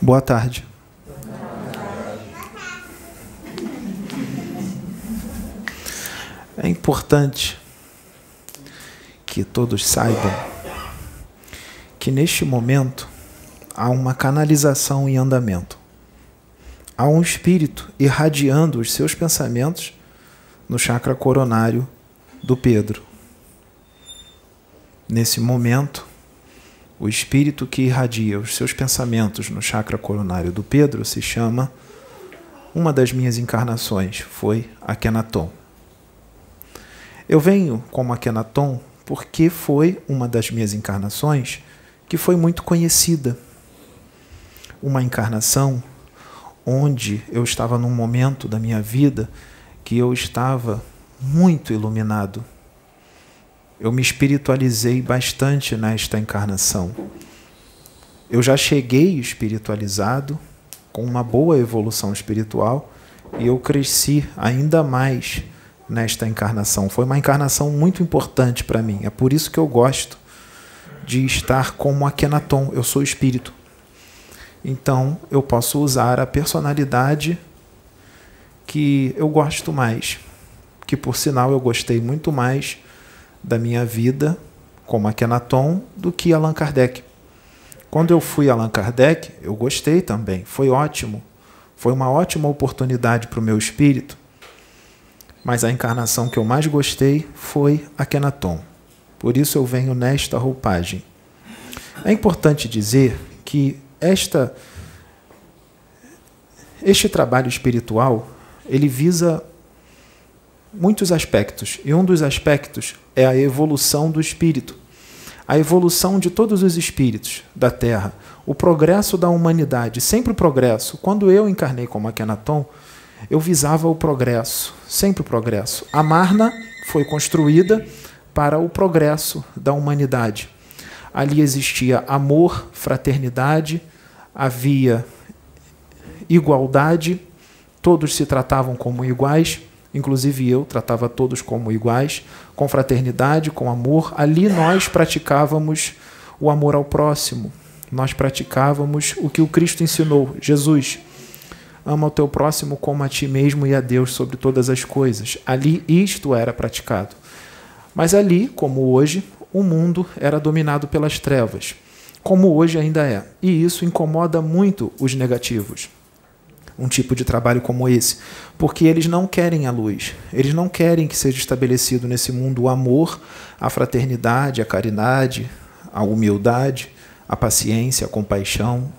Boa tarde. É importante que todos saibam que neste momento há uma canalização em andamento. Há um espírito irradiando os seus pensamentos no chakra coronário do Pedro. Nesse momento, o espírito que irradia os seus pensamentos no chakra coronário do Pedro se chama uma das minhas encarnações, foi Akenaton. Eu venho como Akenaton porque foi uma das minhas encarnações que foi muito conhecida. Uma encarnação onde eu estava num momento da minha vida que eu estava muito iluminado. Eu me espiritualizei bastante nesta encarnação. Eu já cheguei espiritualizado, com uma boa evolução espiritual, e eu cresci ainda mais nesta encarnação. Foi uma encarnação muito importante para mim. É por isso que eu gosto de estar como Akenaton. Eu sou espírito. Então, eu posso usar a personalidade que eu gosto mais, que por sinal eu gostei muito mais da minha vida como Akenaton do que Allan Kardec. Quando eu fui Allan Kardec, eu gostei também, foi ótimo. Foi uma ótima oportunidade para o meu espírito. Mas a encarnação que eu mais gostei foi Akenaton. Por isso eu venho nesta roupagem. É importante dizer que esta este trabalho espiritual, ele visa muitos aspectos, e um dos aspectos é a evolução do espírito. A evolução de todos os espíritos da Terra, o progresso da humanidade, sempre o progresso. Quando eu encarnei como Akenaton, eu visava o progresso, sempre o progresso. A Marna foi construída para o progresso da humanidade. Ali existia amor, fraternidade, havia igualdade, todos se tratavam como iguais, inclusive eu tratava todos como iguais, com fraternidade, com amor. Ali nós praticávamos o amor ao próximo, nós praticávamos o que o Cristo ensinou, Jesus. Ama o teu próximo como a ti mesmo e a Deus sobre todas as coisas. Ali isto era praticado. Mas ali, como hoje, o mundo era dominado pelas trevas, como hoje ainda é. E isso incomoda muito os negativos. Um tipo de trabalho como esse, porque eles não querem a luz, eles não querem que seja estabelecido nesse mundo o amor, a fraternidade, a caridade, a humildade, a paciência, a compaixão,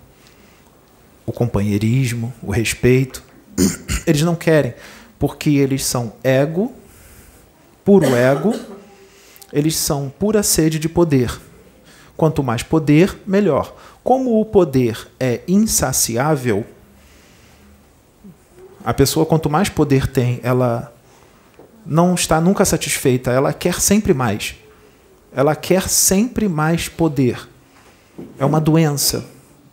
o companheirismo, o respeito. Eles não querem, porque eles são ego, puro ego, eles são pura sede de poder. Quanto mais poder, melhor. Como o poder é insaciável, a pessoa, quanto mais poder tem, ela não está nunca satisfeita, ela quer sempre mais. Ela quer sempre mais poder. É uma doença,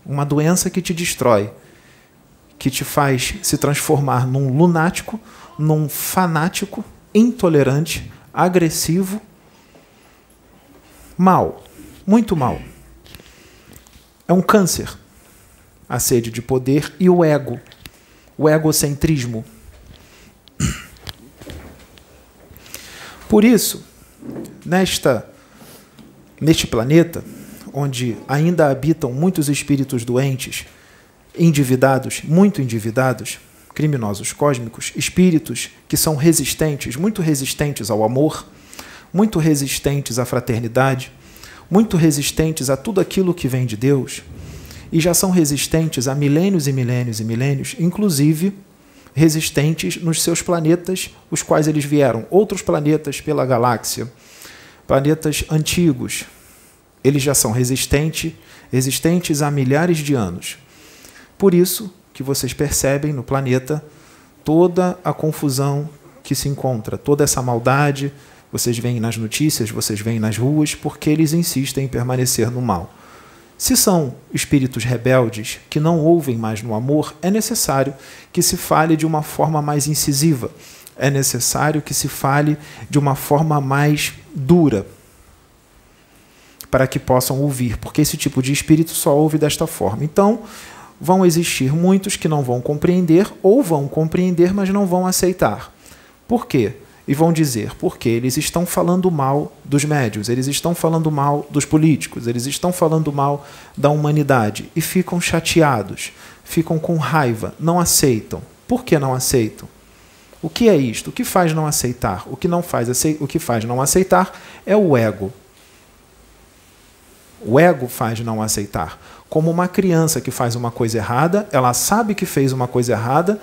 uma doença que te destrói, que te faz se transformar num lunático, num fanático, intolerante, agressivo mal, muito mal. É um câncer a sede de poder e o ego, o egocentrismo. Por isso, nesta neste planeta, onde ainda habitam muitos espíritos doentes, endividados, muito endividados, criminosos cósmicos, espíritos que são resistentes, muito resistentes ao amor, muito resistentes à fraternidade, muito resistentes a tudo aquilo que vem de Deus, e já são resistentes há milênios e milênios e milênios, inclusive resistentes nos seus planetas, os quais eles vieram, outros planetas pela galáxia, planetas antigos. Eles já são resistentes, resistentes há milhares de anos. Por isso que vocês percebem no planeta toda a confusão que se encontra, toda essa maldade, vocês veem nas notícias, vocês veem nas ruas, porque eles insistem em permanecer no mal. Se são espíritos rebeldes que não ouvem mais no amor, é necessário que se fale de uma forma mais incisiva, é necessário que se fale de uma forma mais dura. para que possam ouvir, porque esse tipo de espírito só ouve desta forma. Então, vão existir muitos que não vão compreender ou vão compreender, mas não vão aceitar. Por quê? E vão dizer, porque eles estão falando mal dos médios, eles estão falando mal dos políticos, eles estão falando mal da humanidade e ficam chateados, ficam com raiva, não aceitam. Por que não aceitam? O que é isto? O que faz não aceitar? O que não faz o que faz não aceitar é o ego. O ego faz não aceitar. Como uma criança que faz uma coisa errada, ela sabe que fez uma coisa errada,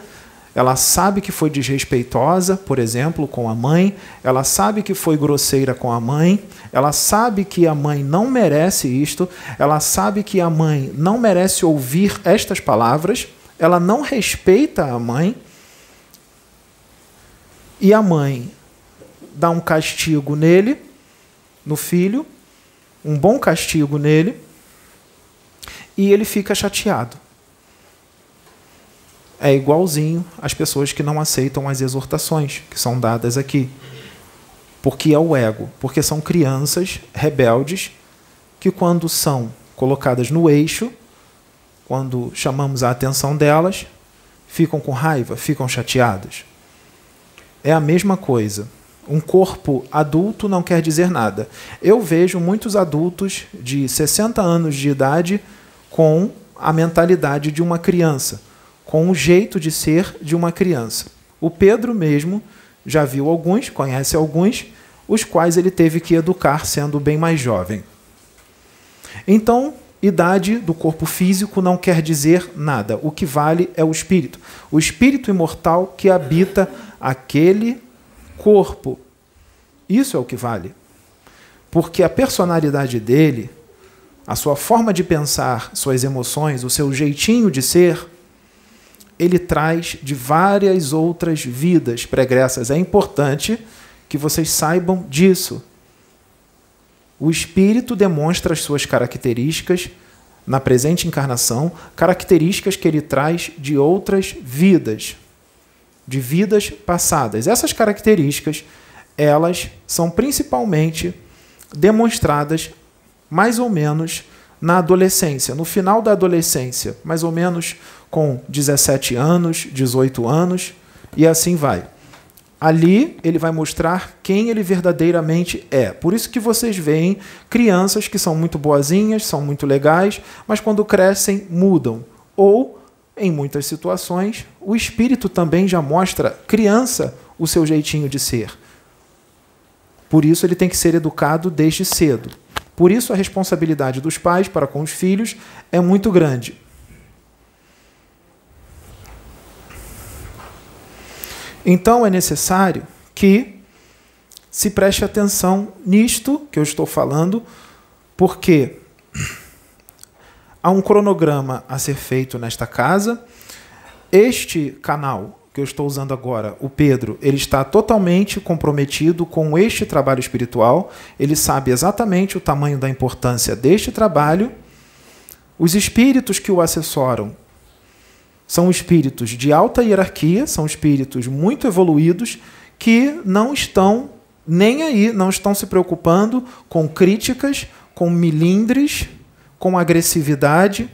ela sabe que foi desrespeitosa, por exemplo, com a mãe, ela sabe que foi grosseira com a mãe, ela sabe que a mãe não merece isto, ela sabe que a mãe não merece ouvir estas palavras, ela não respeita a mãe, e a mãe dá um castigo nele, no filho, um bom castigo nele, e ele fica chateado é igualzinho às pessoas que não aceitam as exortações que são dadas aqui. Porque é o ego, porque são crianças rebeldes que, quando são colocadas no eixo, quando chamamos a atenção delas, ficam com raiva, ficam chateadas. É a mesma coisa. Um corpo adulto não quer dizer nada. Eu vejo muitos adultos de 60 anos de idade com a mentalidade de uma criança com o jeito de ser de uma criança. O Pedro mesmo já viu alguns, conhece alguns, os quais ele teve que educar sendo bem mais jovem. Então, idade do corpo físico não quer dizer nada. O que vale é o espírito. O espírito imortal que habita aquele corpo. Isso é o que vale. Porque a personalidade dele, a sua forma de pensar, suas emoções, o seu jeitinho de ser, ele traz de várias outras vidas pregressas. É importante que vocês saibam disso. O espírito demonstra as suas características na presente encarnação, características que ele traz de outras vidas, de vidas passadas. Essas características, elas são principalmente demonstradas mais ou menos na adolescência, no final da adolescência, mais ou menos com 17 anos, 18 anos e assim vai. Ali ele vai mostrar quem ele verdadeiramente é. Por isso que vocês veem crianças que são muito boazinhas, são muito legais, mas quando crescem mudam. Ou, em muitas situações, o espírito também já mostra criança o seu jeitinho de ser. Por isso ele tem que ser educado desde cedo. Por isso a responsabilidade dos pais para com os filhos é muito grande. Então é necessário que se preste atenção nisto que eu estou falando, porque há um cronograma a ser feito nesta casa. Este canal que eu estou usando agora, o Pedro, ele está totalmente comprometido com este trabalho espiritual. Ele sabe exatamente o tamanho da importância deste trabalho. Os espíritos que o assessoram são espíritos de alta hierarquia, são espíritos muito evoluídos que não estão nem aí, não estão se preocupando com críticas, com milindres, com agressividade.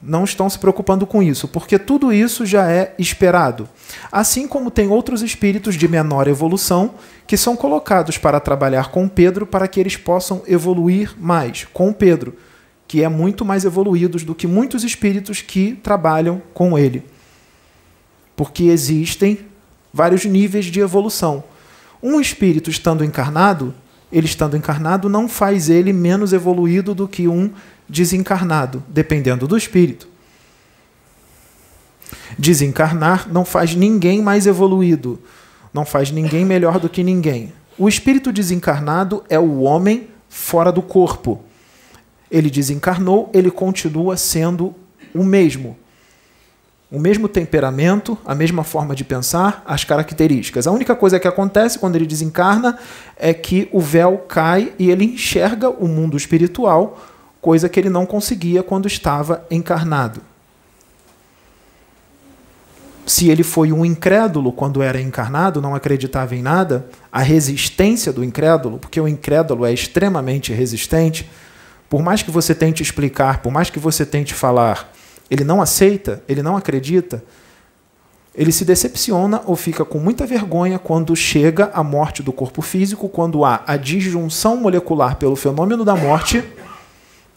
Não estão se preocupando com isso, porque tudo isso já é esperado. Assim como tem outros espíritos de menor evolução que são colocados para trabalhar com Pedro para que eles possam evoluir mais com Pedro que é muito mais evoluídos do que muitos espíritos que trabalham com ele. Porque existem vários níveis de evolução. Um espírito estando encarnado, ele estando encarnado não faz ele menos evoluído do que um desencarnado, dependendo do espírito. Desencarnar não faz ninguém mais evoluído, não faz ninguém melhor do que ninguém. O espírito desencarnado é o homem fora do corpo ele desencarnou, ele continua sendo o mesmo. O mesmo temperamento, a mesma forma de pensar, as características. A única coisa que acontece quando ele desencarna é que o véu cai e ele enxerga o mundo espiritual, coisa que ele não conseguia quando estava encarnado. se ele foi um incrédulo quando era encarnado, não acreditava em nada, a resistência do incrédulo, porque o incrédulo é extremamente resistente, por mais que você tente explicar, por mais que você tente falar, ele não aceita, ele não acredita, ele se decepciona ou fica com muita vergonha quando chega a morte do corpo físico, quando há a disjunção molecular pelo fenômeno da morte,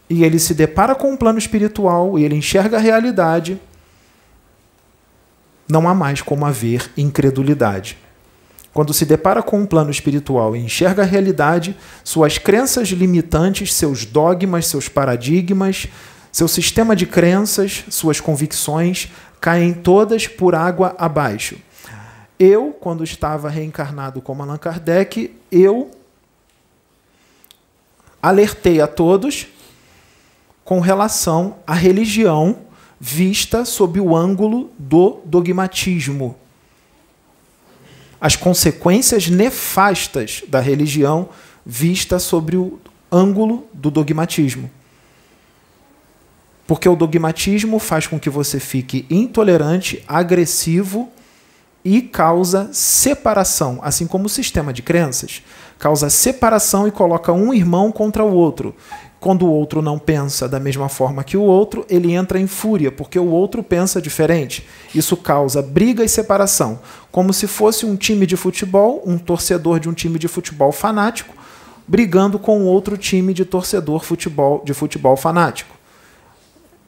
e ele se depara com um plano espiritual e ele enxerga a realidade não há mais como haver incredulidade. Quando se depara com um plano espiritual e enxerga a realidade, suas crenças limitantes, seus dogmas, seus paradigmas, seu sistema de crenças, suas convicções caem todas por água abaixo. Eu, quando estava reencarnado como Allan Kardec, eu alertei a todos com relação à religião vista sob o ângulo do dogmatismo. As consequências nefastas da religião vista sobre o ângulo do dogmatismo. Porque o dogmatismo faz com que você fique intolerante, agressivo e causa separação, assim como o sistema de crenças causa separação e coloca um irmão contra o outro. Quando o outro não pensa da mesma forma que o outro, ele entra em fúria, porque o outro pensa diferente. Isso causa briga e separação. Como se fosse um time de futebol, um torcedor de um time de futebol fanático, brigando com outro time de torcedor futebol, de futebol fanático.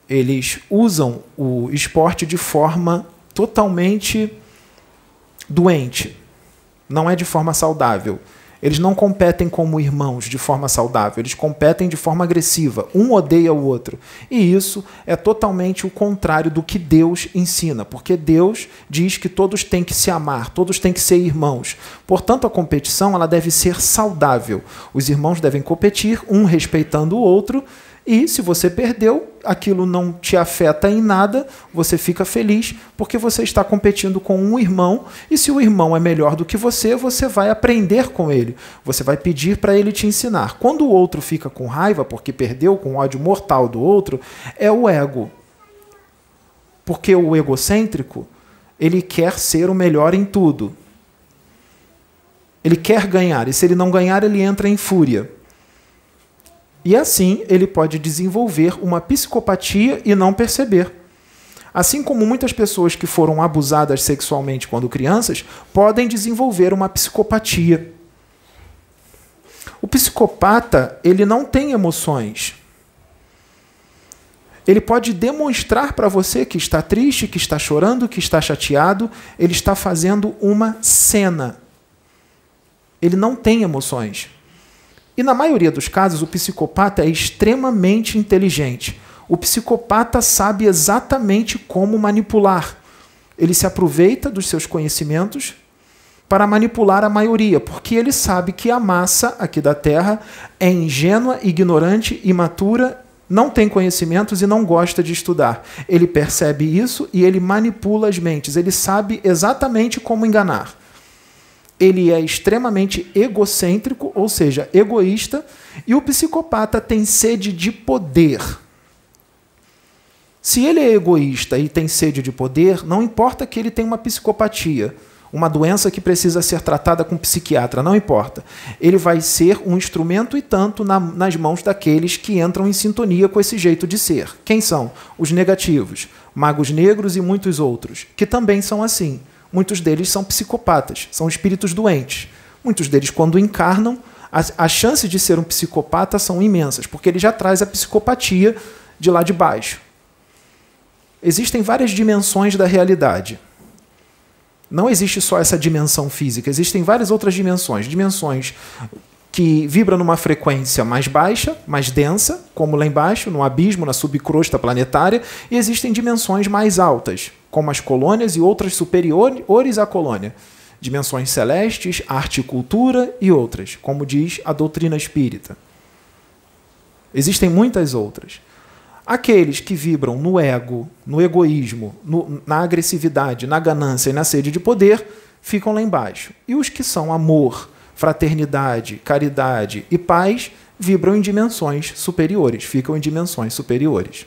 Eles usam o esporte de forma totalmente doente. Não é de forma saudável. Eles não competem como irmãos de forma saudável, eles competem de forma agressiva. Um odeia o outro. E isso é totalmente o contrário do que Deus ensina, porque Deus diz que todos têm que se amar, todos têm que ser irmãos. Portanto, a competição ela deve ser saudável. Os irmãos devem competir, um respeitando o outro e se você perdeu, aquilo não te afeta em nada, você fica feliz porque você está competindo com um irmão e se o irmão é melhor do que você, você vai aprender com ele. Você vai pedir para ele te ensinar. Quando o outro fica com raiva porque perdeu, com ódio mortal do outro, é o ego. Porque o egocêntrico, ele quer ser o melhor em tudo. Ele quer ganhar, e se ele não ganhar, ele entra em fúria. E assim ele pode desenvolver uma psicopatia e não perceber. Assim como muitas pessoas que foram abusadas sexualmente quando crianças podem desenvolver uma psicopatia. O psicopata, ele não tem emoções. Ele pode demonstrar para você que está triste, que está chorando, que está chateado, ele está fazendo uma cena. Ele não tem emoções. E na maioria dos casos, o psicopata é extremamente inteligente. O psicopata sabe exatamente como manipular. Ele se aproveita dos seus conhecimentos para manipular a maioria, porque ele sabe que a massa aqui da Terra é ingênua, ignorante, imatura, não tem conhecimentos e não gosta de estudar. Ele percebe isso e ele manipula as mentes. Ele sabe exatamente como enganar ele é extremamente egocêntrico, ou seja, egoísta, e o psicopata tem sede de poder. Se ele é egoísta e tem sede de poder, não importa que ele tenha uma psicopatia, uma doença que precisa ser tratada com um psiquiatra, não importa. Ele vai ser um instrumento e tanto na, nas mãos daqueles que entram em sintonia com esse jeito de ser. Quem são? Os negativos, magos negros e muitos outros, que também são assim. Muitos deles são psicopatas, são espíritos doentes. Muitos deles, quando encarnam, as, chances de ser um psicopata são imensas, porque ele já traz a psicopatia de lá de baixo. Existem várias dimensões da realidade. Não existe só essa dimensão física, existem várias outras dimensões. Dimensões que vibram numa frequência mais baixa, mais densa, como lá embaixo, no abismo, na subcrosta planetária, e existem dimensões mais altas, como as colônias e outras superiores à colônia, dimensões celestes, arte e cultura e outras, como diz a doutrina espírita. Existem muitas outras. Aqueles que vibram no ego, no egoísmo, no, na agressividade, na ganância e na sede de poder, ficam lá embaixo. E os que são amor, fraternidade, caridade e paz vibram em dimensões superiores, ficam em dimensões superiores.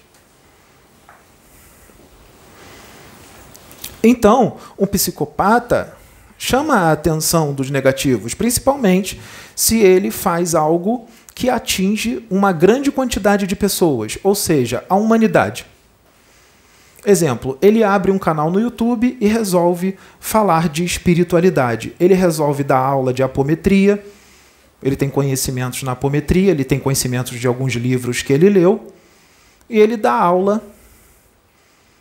Então, um psicopata chama a atenção dos negativos, principalmente se ele faz algo que atinge uma grande quantidade de pessoas, ou seja, a humanidade. Exemplo, ele abre um canal no YouTube e resolve falar de espiritualidade. Ele resolve dar aula de apometria, ele tem conhecimentos na apometria, ele tem conhecimentos de alguns livros que ele leu, e ele dá aula,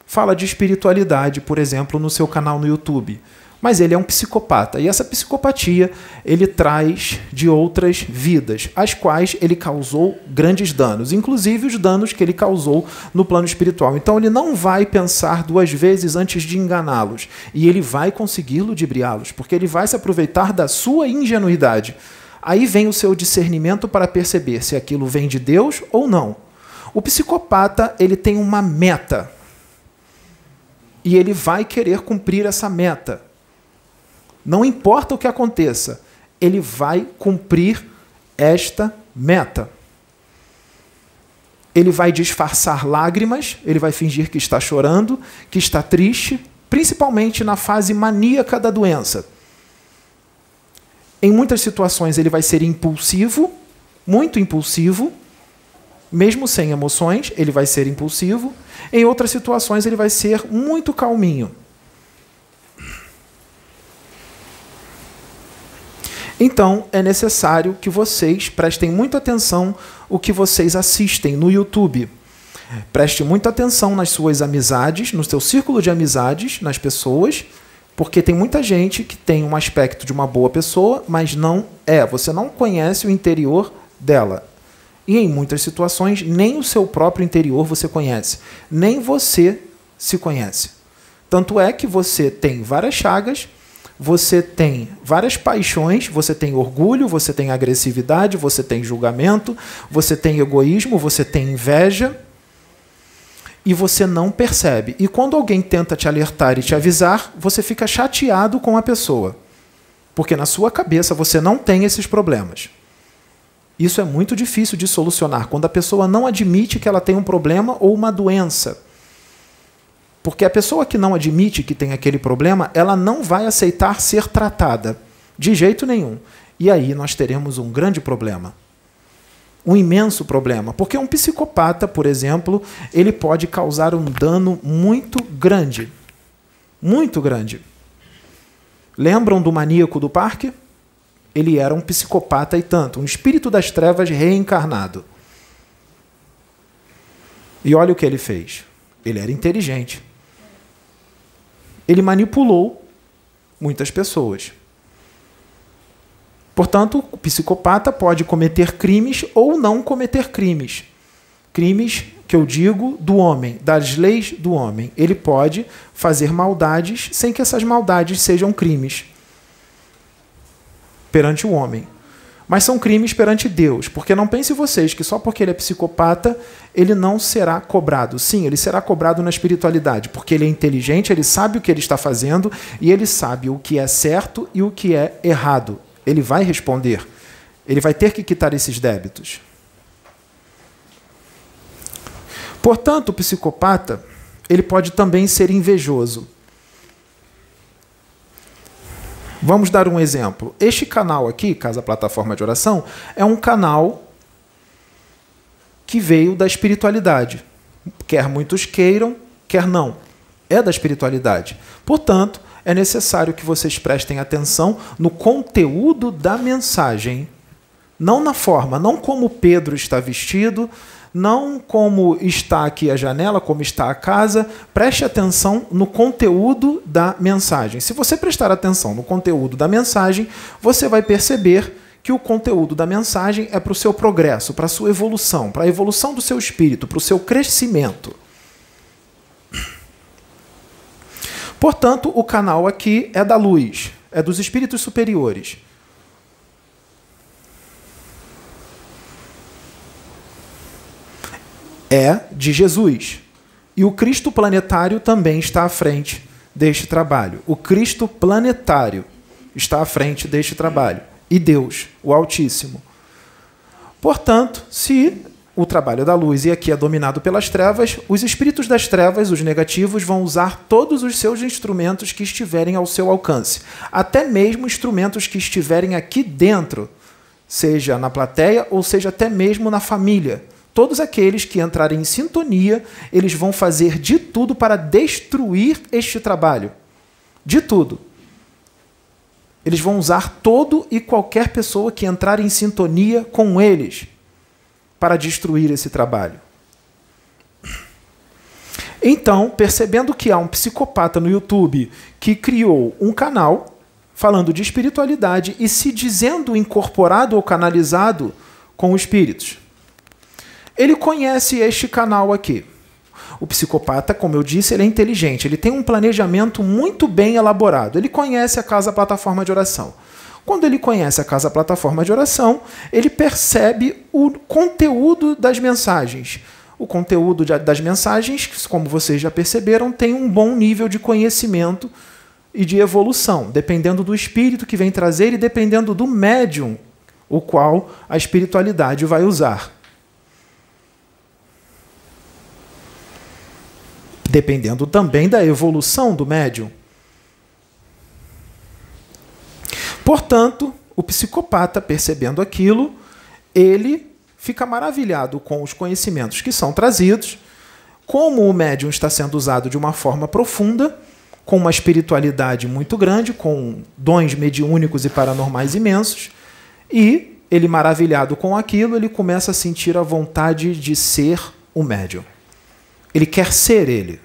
fala de espiritualidade, por exemplo, no seu canal no YouTube mas ele é um psicopata. E essa psicopatia ele traz de outras vidas, as quais ele causou grandes danos, inclusive os danos que ele causou no plano espiritual. Então ele não vai pensar duas vezes antes de enganá-los, e ele vai conseguir ludibriá-los, porque ele vai se aproveitar da sua ingenuidade. Aí vem o seu discernimento para perceber se aquilo vem de Deus ou não. O psicopata, ele tem uma meta. E ele vai querer cumprir essa meta. Não importa o que aconteça, ele vai cumprir esta meta. Ele vai disfarçar lágrimas, ele vai fingir que está chorando, que está triste, principalmente na fase maníaca da doença. Em muitas situações ele vai ser impulsivo, muito impulsivo, mesmo sem emoções, ele vai ser impulsivo. Em outras situações ele vai ser muito calminho. Então, é necessário que vocês prestem muita atenção o que vocês assistem no YouTube. Preste muita atenção nas suas amizades, no seu círculo de amizades, nas pessoas, porque tem muita gente que tem um aspecto de uma boa pessoa, mas não é. Você não conhece o interior dela. E em muitas situações, nem o seu próprio interior você conhece, nem você se conhece. Tanto é que você tem várias chagas você tem várias paixões, você tem orgulho, você tem agressividade, você tem julgamento, você tem egoísmo, você tem inveja, e você não percebe. E quando alguém tenta te alertar e te avisar, você fica chateado com a pessoa. Porque na sua cabeça você não tem esses problemas. Isso é muito difícil de solucionar quando a pessoa não admite que ela tem um problema ou uma doença. Porque a pessoa que não admite que tem aquele problema, ela não vai aceitar ser tratada de jeito nenhum. E aí nós teremos um grande problema. Um imenso problema. Porque um psicopata, por exemplo, ele pode causar um dano muito grande. Muito grande. Lembram do maníaco do parque? Ele era um psicopata e tanto, um espírito das trevas reencarnado. E olha o que ele fez. Ele era inteligente ele manipulou muitas pessoas. Portanto, o psicopata pode cometer crimes ou não cometer crimes. Crimes que eu digo do homem, das leis do homem. Ele pode fazer maldades sem que essas maldades sejam crimes perante o homem mas são crimes perante Deus, porque não pense vocês que só porque ele é psicopata ele não será cobrado. Sim, ele será cobrado na espiritualidade, porque ele é inteligente, ele sabe o que ele está fazendo e ele sabe o que é certo e o que é errado. Ele vai responder. Ele vai ter que quitar esses débitos. Portanto, o psicopata, ele pode também ser invejoso. Vamos dar um exemplo. Este canal aqui, Casa Plataforma de Oração, é um canal que veio da espiritualidade. Quer muitos queiram, quer não. É da espiritualidade. Portanto, é necessário que vocês prestem atenção no conteúdo da mensagem, não na forma, não como Pedro está vestido, não como está aqui a janela, como está a casa, preste atenção no conteúdo da mensagem. Se você prestar atenção no conteúdo da mensagem, você vai perceber que o conteúdo da mensagem é para o seu progresso, para a sua evolução, para a evolução do seu espírito, para o seu crescimento. Portanto, o canal aqui é da luz, é dos espíritos superiores. É de Jesus. E o Cristo planetário também está à frente deste trabalho. O Cristo planetário está à frente deste trabalho. E Deus, o Altíssimo. Portanto, se o trabalho da luz e aqui é dominado pelas trevas, os espíritos das trevas, os negativos, vão usar todos os seus instrumentos que estiverem ao seu alcance, até mesmo instrumentos que estiverem aqui dentro, seja na plateia ou seja até mesmo na família. Todos aqueles que entrarem em sintonia, eles vão fazer de tudo para destruir este trabalho. De tudo. Eles vão usar todo e qualquer pessoa que entrar em sintonia com eles para destruir esse trabalho. Então, percebendo que há um psicopata no YouTube que criou um canal falando de espiritualidade e se dizendo incorporado ou canalizado com espíritos. Ele conhece este canal aqui. O psicopata, como eu disse, ele é inteligente, ele tem um planejamento muito bem elaborado. Ele conhece a casa plataforma de oração. Quando ele conhece a casa plataforma de oração, ele percebe o conteúdo das mensagens. O conteúdo das mensagens, como vocês já perceberam, tem um bom nível de conhecimento e de evolução, dependendo do espírito que vem trazer e dependendo do médium o qual a espiritualidade vai usar. Dependendo também da evolução do médium. Portanto, o psicopata, percebendo aquilo, ele fica maravilhado com os conhecimentos que são trazidos, como o médium está sendo usado de uma forma profunda, com uma espiritualidade muito grande, com dons mediúnicos e paranormais imensos, e ele maravilhado com aquilo, ele começa a sentir a vontade de ser o médium. Ele quer ser ele.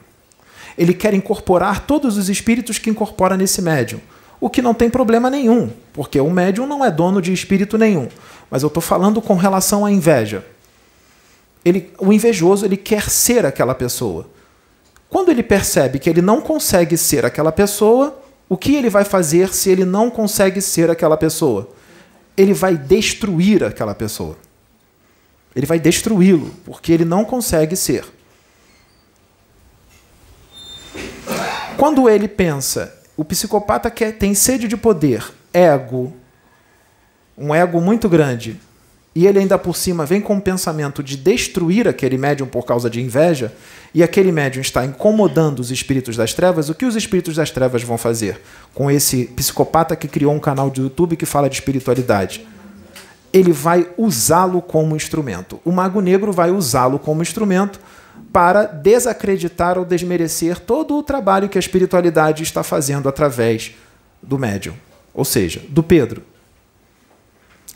Ele quer incorporar todos os espíritos que incorpora nesse médium o que não tem problema nenhum, porque o médium não é dono de espírito nenhum. Mas eu estou falando com relação à inveja. Ele, o invejoso ele quer ser aquela pessoa. Quando ele percebe que ele não consegue ser aquela pessoa, o que ele vai fazer se ele não consegue ser aquela pessoa? Ele vai destruir aquela pessoa. Ele vai destruí-lo, porque ele não consegue ser. Quando ele pensa, o psicopata quer, tem sede de poder, ego, um ego muito grande, e ele ainda por cima vem com o pensamento de destruir aquele médium por causa de inveja, e aquele médium está incomodando os espíritos das trevas, o que os espíritos das trevas vão fazer com esse psicopata que criou um canal de YouTube que fala de espiritualidade? Ele vai usá-lo como instrumento. O Mago Negro vai usá-lo como instrumento para desacreditar ou desmerecer todo o trabalho que a espiritualidade está fazendo através do médium, ou seja, do Pedro.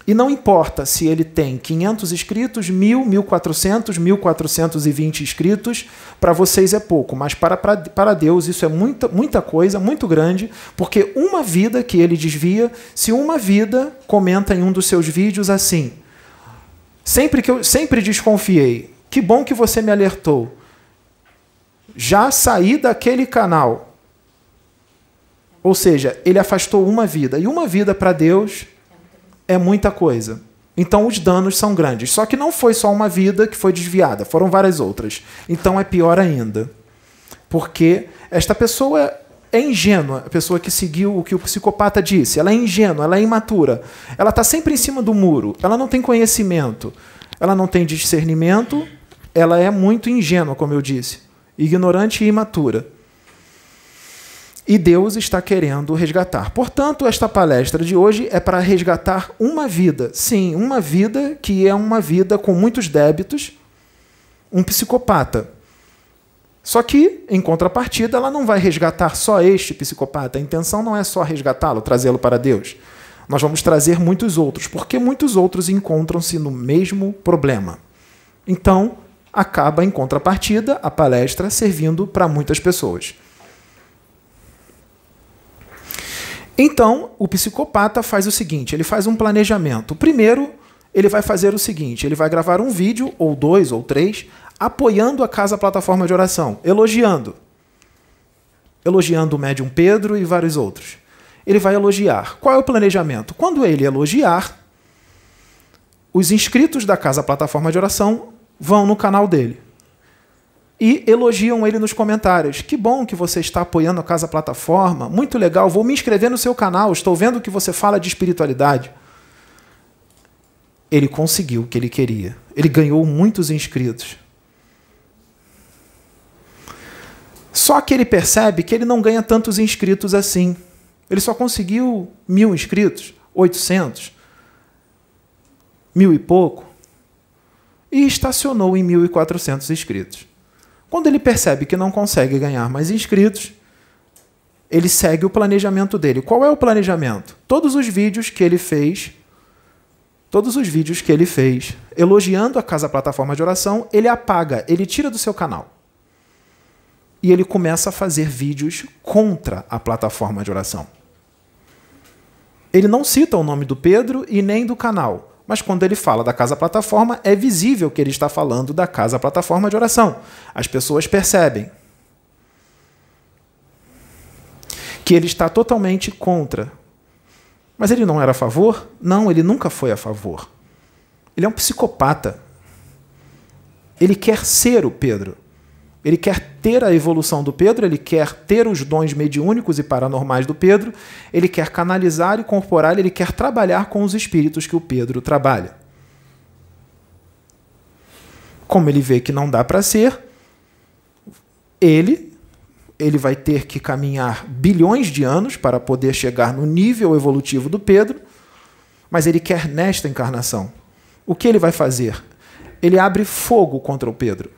E não importa se ele tem 500 inscritos, 1000, 1400, 1420 inscritos, para vocês é pouco, mas para, para, para Deus isso é muita, muita coisa, muito grande, porque uma vida que ele desvia, se uma vida comenta em um dos seus vídeos assim, sempre que eu sempre desconfiei, que bom que você me alertou. Já saí daquele canal. Ou seja, ele afastou uma vida. E uma vida para Deus é muita coisa. Então os danos são grandes. Só que não foi só uma vida que foi desviada, foram várias outras. Então é pior ainda. Porque esta pessoa é ingênua, a pessoa que seguiu o que o psicopata disse. Ela é ingênua, ela é imatura. Ela está sempre em cima do muro. Ela não tem conhecimento. Ela não tem discernimento ela é muito ingênua, como eu disse, ignorante e imatura. E Deus está querendo resgatar. Portanto, esta palestra de hoje é para resgatar uma vida. Sim, uma vida que é uma vida com muitos débitos, um psicopata. Só que, em contrapartida, ela não vai resgatar só este psicopata. A intenção não é só resgatá-lo, trazê-lo para Deus. Nós vamos trazer muitos outros, porque muitos outros encontram-se no mesmo problema. Então, acaba, em contrapartida, a palestra servindo para muitas pessoas. Então, o psicopata faz o seguinte: ele faz um planejamento. Primeiro, ele vai fazer o seguinte: ele vai gravar um vídeo, ou dois, ou três, apoiando a casa plataforma de oração, elogiando. Elogiando o médium Pedro e vários outros. Ele vai elogiar. Qual é o planejamento? Quando ele elogiar, os inscritos da casa plataforma de oração vão no canal dele e elogiam ele nos comentários. Que bom que você está apoiando a Casa Plataforma, muito legal, vou me inscrever no seu canal, estou vendo que você fala de espiritualidade. ele conseguiu o que ele queria. Ele ganhou muitos inscritos. Só que ele percebe que ele não ganha tantos inscritos assim. Ele só conseguiu mil inscritos, oitocentos, mil e pouco, e estacionou em mil e quatrocentos inscritos. Quando ele percebe que não consegue ganhar mais inscritos, ele segue o planejamento dele. Qual é o planejamento? Todos os vídeos que ele fez, todos os vídeos que ele fez elogiando a casa plataforma de oração, ele apaga, ele tira do seu canal. E ele começa a fazer vídeos contra a plataforma de oração. Ele não cita o nome do Pedro e nem do canal, mas quando ele fala da casa plataforma, é visível que ele está falando da casa plataforma de oração. As pessoas percebem. que ele está totalmente contra. Mas ele não era a favor? Não, ele nunca foi a favor. Ele é um psicopata. Ele quer ser o Pedro. Ele quer ter a evolução do Pedro, ele quer ter os dons mediúnicos e paranormais do Pedro, ele quer canalizar e corporar, ele quer trabalhar com os espíritos que o Pedro trabalha. Como ele vê que não dá para ser, ele ele vai ter que caminhar bilhões de anos para poder chegar no nível evolutivo do Pedro, mas ele quer nesta encarnação. O que ele vai fazer? Ele abre fogo contra o Pedro.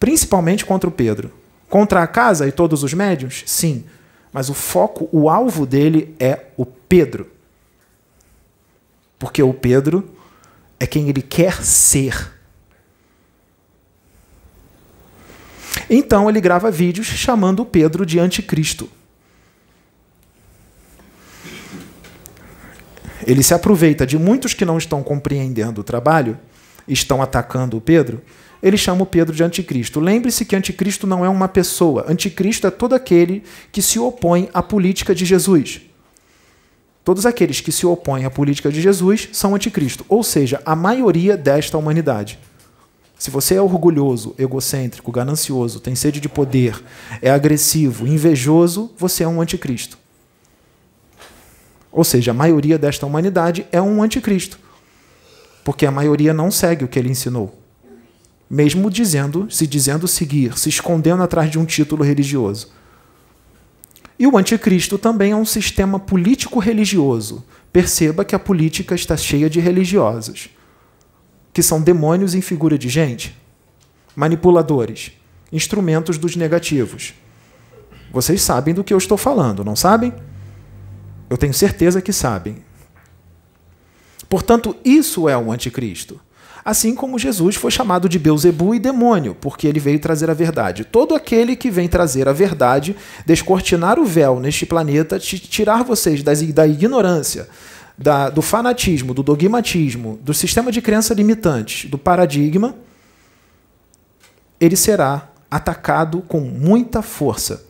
Principalmente contra o Pedro. Contra a casa e todos os médios? Sim. Mas o foco, o alvo dele é o Pedro. Porque o Pedro é quem ele quer ser. Então ele grava vídeos chamando Pedro de anticristo. Ele se aproveita de muitos que não estão compreendendo o trabalho, estão atacando o Pedro, ele chama o Pedro de anticristo. Lembre-se que anticristo não é uma pessoa. Anticristo é todo aquele que se opõe à política de Jesus. Todos aqueles que se opõem à política de Jesus são anticristo, ou seja, a maioria desta humanidade. Se você é orgulhoso, egocêntrico, ganancioso, tem sede de poder, é agressivo, invejoso, você é um anticristo. Ou seja, a maioria desta humanidade é um anticristo. Porque a maioria não segue o que ele ensinou. Mesmo dizendo, se dizendo seguir, se escondendo atrás de um título religioso. E o anticristo também é um sistema político-religioso. Perceba que a política está cheia de religiosos que são demônios em figura de gente, manipuladores, instrumentos dos negativos. Vocês sabem do que eu estou falando, não sabem? Eu tenho certeza que sabem. Portanto, isso é o anticristo. Assim como Jesus foi chamado de Beuzebu e demônio, porque ele veio trazer a verdade. Todo aquele que vem trazer a verdade, descortinar o véu neste planeta, tirar vocês da ignorância, da, do fanatismo, do dogmatismo, do sistema de crença limitantes, do paradigma, ele será atacado com muita força,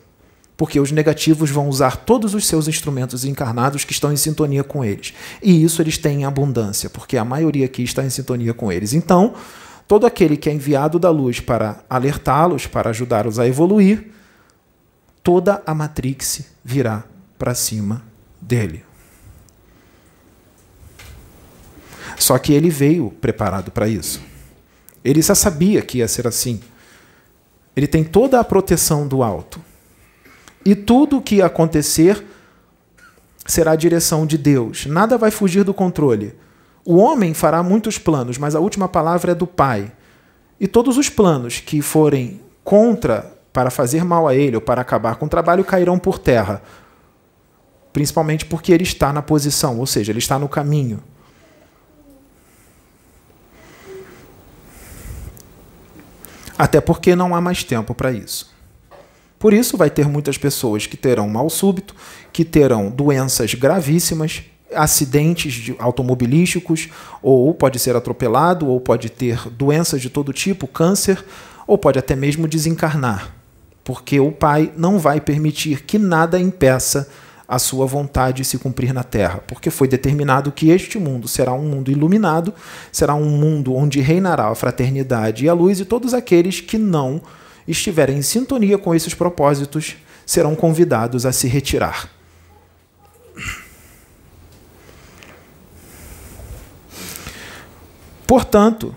porque os negativos vão usar todos os seus instrumentos encarnados que estão em sintonia com eles. E isso eles têm em abundância, porque a maioria aqui está em sintonia com eles. Então, todo aquele que é enviado da luz para alertá-los, para ajudá-los a evoluir, toda a Matrix virá para cima dele. Só que ele veio preparado para isso. Ele já sabia que ia ser assim. Ele tem toda a proteção do alto. E tudo o que acontecer será a direção de Deus. Nada vai fugir do controle. O homem fará muitos planos, mas a última palavra é do Pai. E todos os planos que forem contra para fazer mal a ele ou para acabar com o trabalho cairão por terra. Principalmente porque ele está na posição, ou seja, ele está no caminho. Até porque não há mais tempo para isso. Por isso, vai ter muitas pessoas que terão mal súbito, que terão doenças gravíssimas, acidentes automobilísticos, ou pode ser atropelado, ou pode ter doenças de todo tipo, câncer, ou pode até mesmo desencarnar, porque o Pai não vai permitir que nada impeça a sua vontade se cumprir na terra, porque foi determinado que este mundo será um mundo iluminado, será um mundo onde reinará a fraternidade e a luz, e todos aqueles que não estiverem em sintonia com esses propósitos serão convidados a se retirar. Portanto,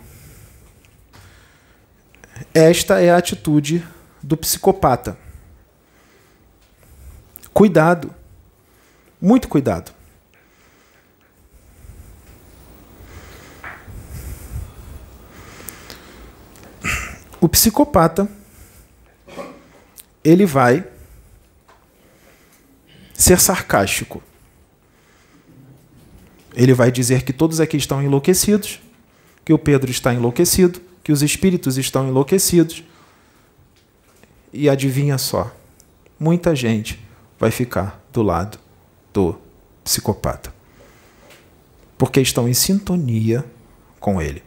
esta é a atitude do psicopata. Cuidado, muito cuidado. O psicopata ele vai ser sarcástico. Ele vai dizer que todos aqui estão enlouquecidos, que o Pedro está enlouquecido, que os espíritos estão enlouquecidos. E adivinha só, muita gente vai ficar do lado do psicopata. Porque estão em sintonia com ele.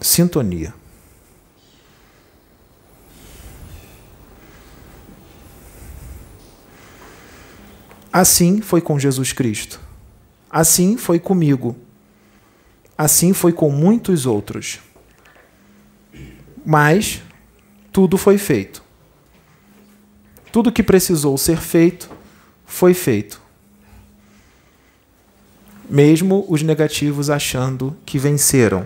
Sintonia. Assim foi com Jesus Cristo. Assim foi comigo. Assim foi com muitos outros. Mas tudo foi feito. Tudo que precisou ser feito foi feito. Mesmo os negativos achando que venceram.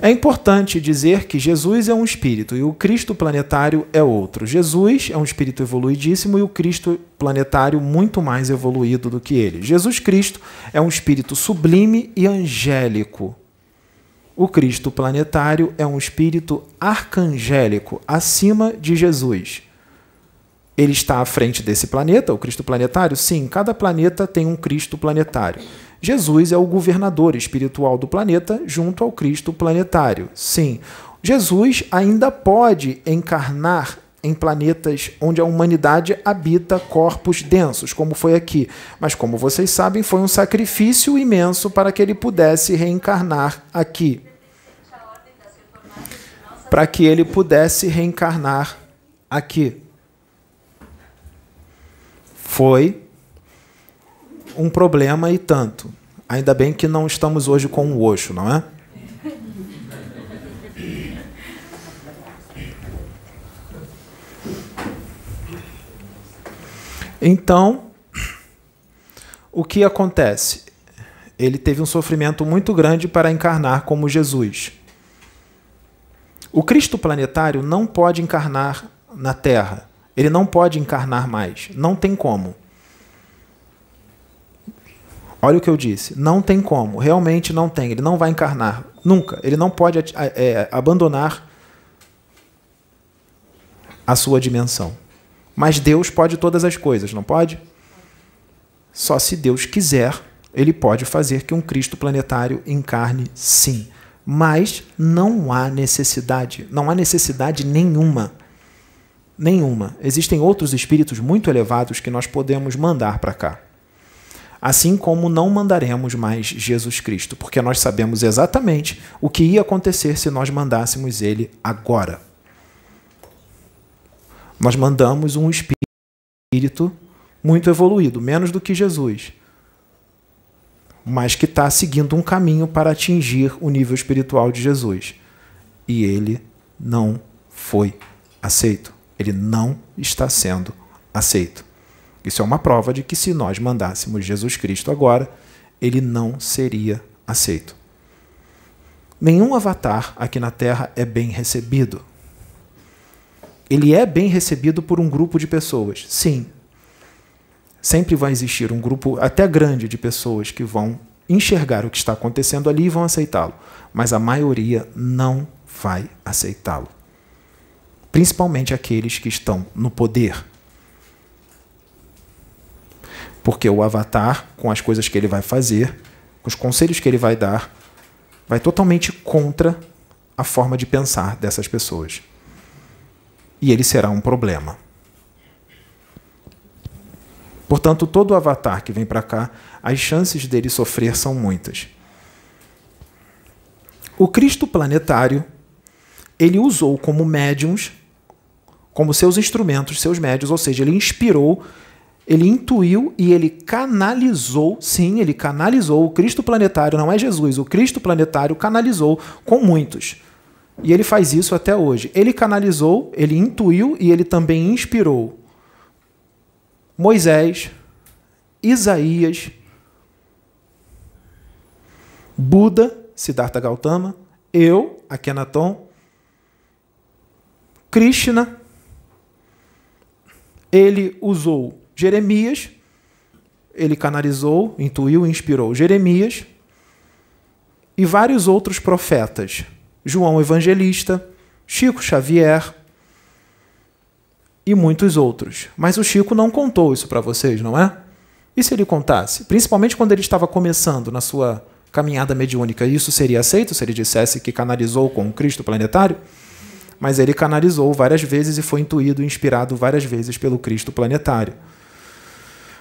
É importante dizer que Jesus é um espírito e o Cristo planetário é outro. Jesus é um espírito evoluidíssimo e o Cristo planetário muito mais evoluído do que ele. Jesus Cristo é um espírito sublime e angélico. O Cristo planetário é um espírito arcangélico, acima de Jesus. Ele está à frente desse planeta, o Cristo planetário? Sim, cada planeta tem um Cristo planetário. Jesus é o governador espiritual do planeta junto ao Cristo planetário. Sim, Jesus ainda pode encarnar em planetas onde a humanidade habita corpos densos, como foi aqui. Mas, como vocês sabem, foi um sacrifício imenso para que ele pudesse reencarnar aqui. Para que ele pudesse reencarnar aqui. Foi um problema e tanto. Ainda bem que não estamos hoje com o Osho, não é? Então, o que acontece? Ele teve um sofrimento muito grande para encarnar como Jesus. O Cristo planetário não pode encarnar na Terra. Ele não pode encarnar mais. Não tem como. Olha o que eu disse. Não tem como. Realmente não tem. Ele não vai encarnar. Nunca. Ele não pode é, abandonar a sua dimensão. Mas Deus pode todas as coisas, não pode? Só se Deus quiser, ele pode fazer que um Cristo planetário encarne sim. Mas não há necessidade. Não há necessidade nenhuma. Nenhuma. Existem outros espíritos muito elevados que nós podemos mandar para cá assim como não mandaremos mais Jesus Cristo, porque nós sabemos exatamente o que ia acontecer se nós mandássemos ele agora. Nós mandamos um espírito muito evoluído, menos do que Jesus, mas que está seguindo um caminho para atingir o nível espiritual de Jesus. E ele não foi aceito. Ele não está sendo aceito. Isso é uma prova de que se nós mandássemos Jesus Cristo agora, ele não seria aceito. Nenhum avatar aqui na Terra é bem recebido. Ele é bem recebido por um grupo de pessoas, sim. Sempre vai existir um grupo até grande de pessoas que vão enxergar o que está acontecendo ali e vão aceitá-lo, mas a maioria não vai aceitá-lo. Principalmente aqueles que estão no poder, porque o avatar, com as coisas que ele vai fazer, com os conselhos que ele vai dar, vai totalmente contra a forma de pensar dessas pessoas. E ele será um problema. Portanto, todo avatar que vem para cá, as chances dele sofrer são muitas. O Cristo planetário, ele usou como médiums, como seus instrumentos, seus médios, ou seja, ele inspirou ele intuiu e ele canalizou, sim, ele canalizou. O Cristo planetário não é Jesus, o Cristo planetário canalizou com muitos. E ele faz isso até hoje. Ele canalizou, ele intuiu e ele também inspirou Moisés, Isaías, Buda, Siddhartha Gautama, eu, Akhenaton, Krishna, ele usou Jeremias, ele canalizou, intuiu e inspirou Jeremias e vários outros profetas, João Evangelista, Chico Xavier e muitos outros. Mas o Chico não contou isso para vocês, não é? E se ele contasse? Principalmente quando ele estava começando na sua caminhada mediúnica, isso seria aceito se ele dissesse que canalizou com o Cristo planetário? Mas ele canalizou várias vezes e foi intuído e inspirado várias vezes pelo Cristo planetário.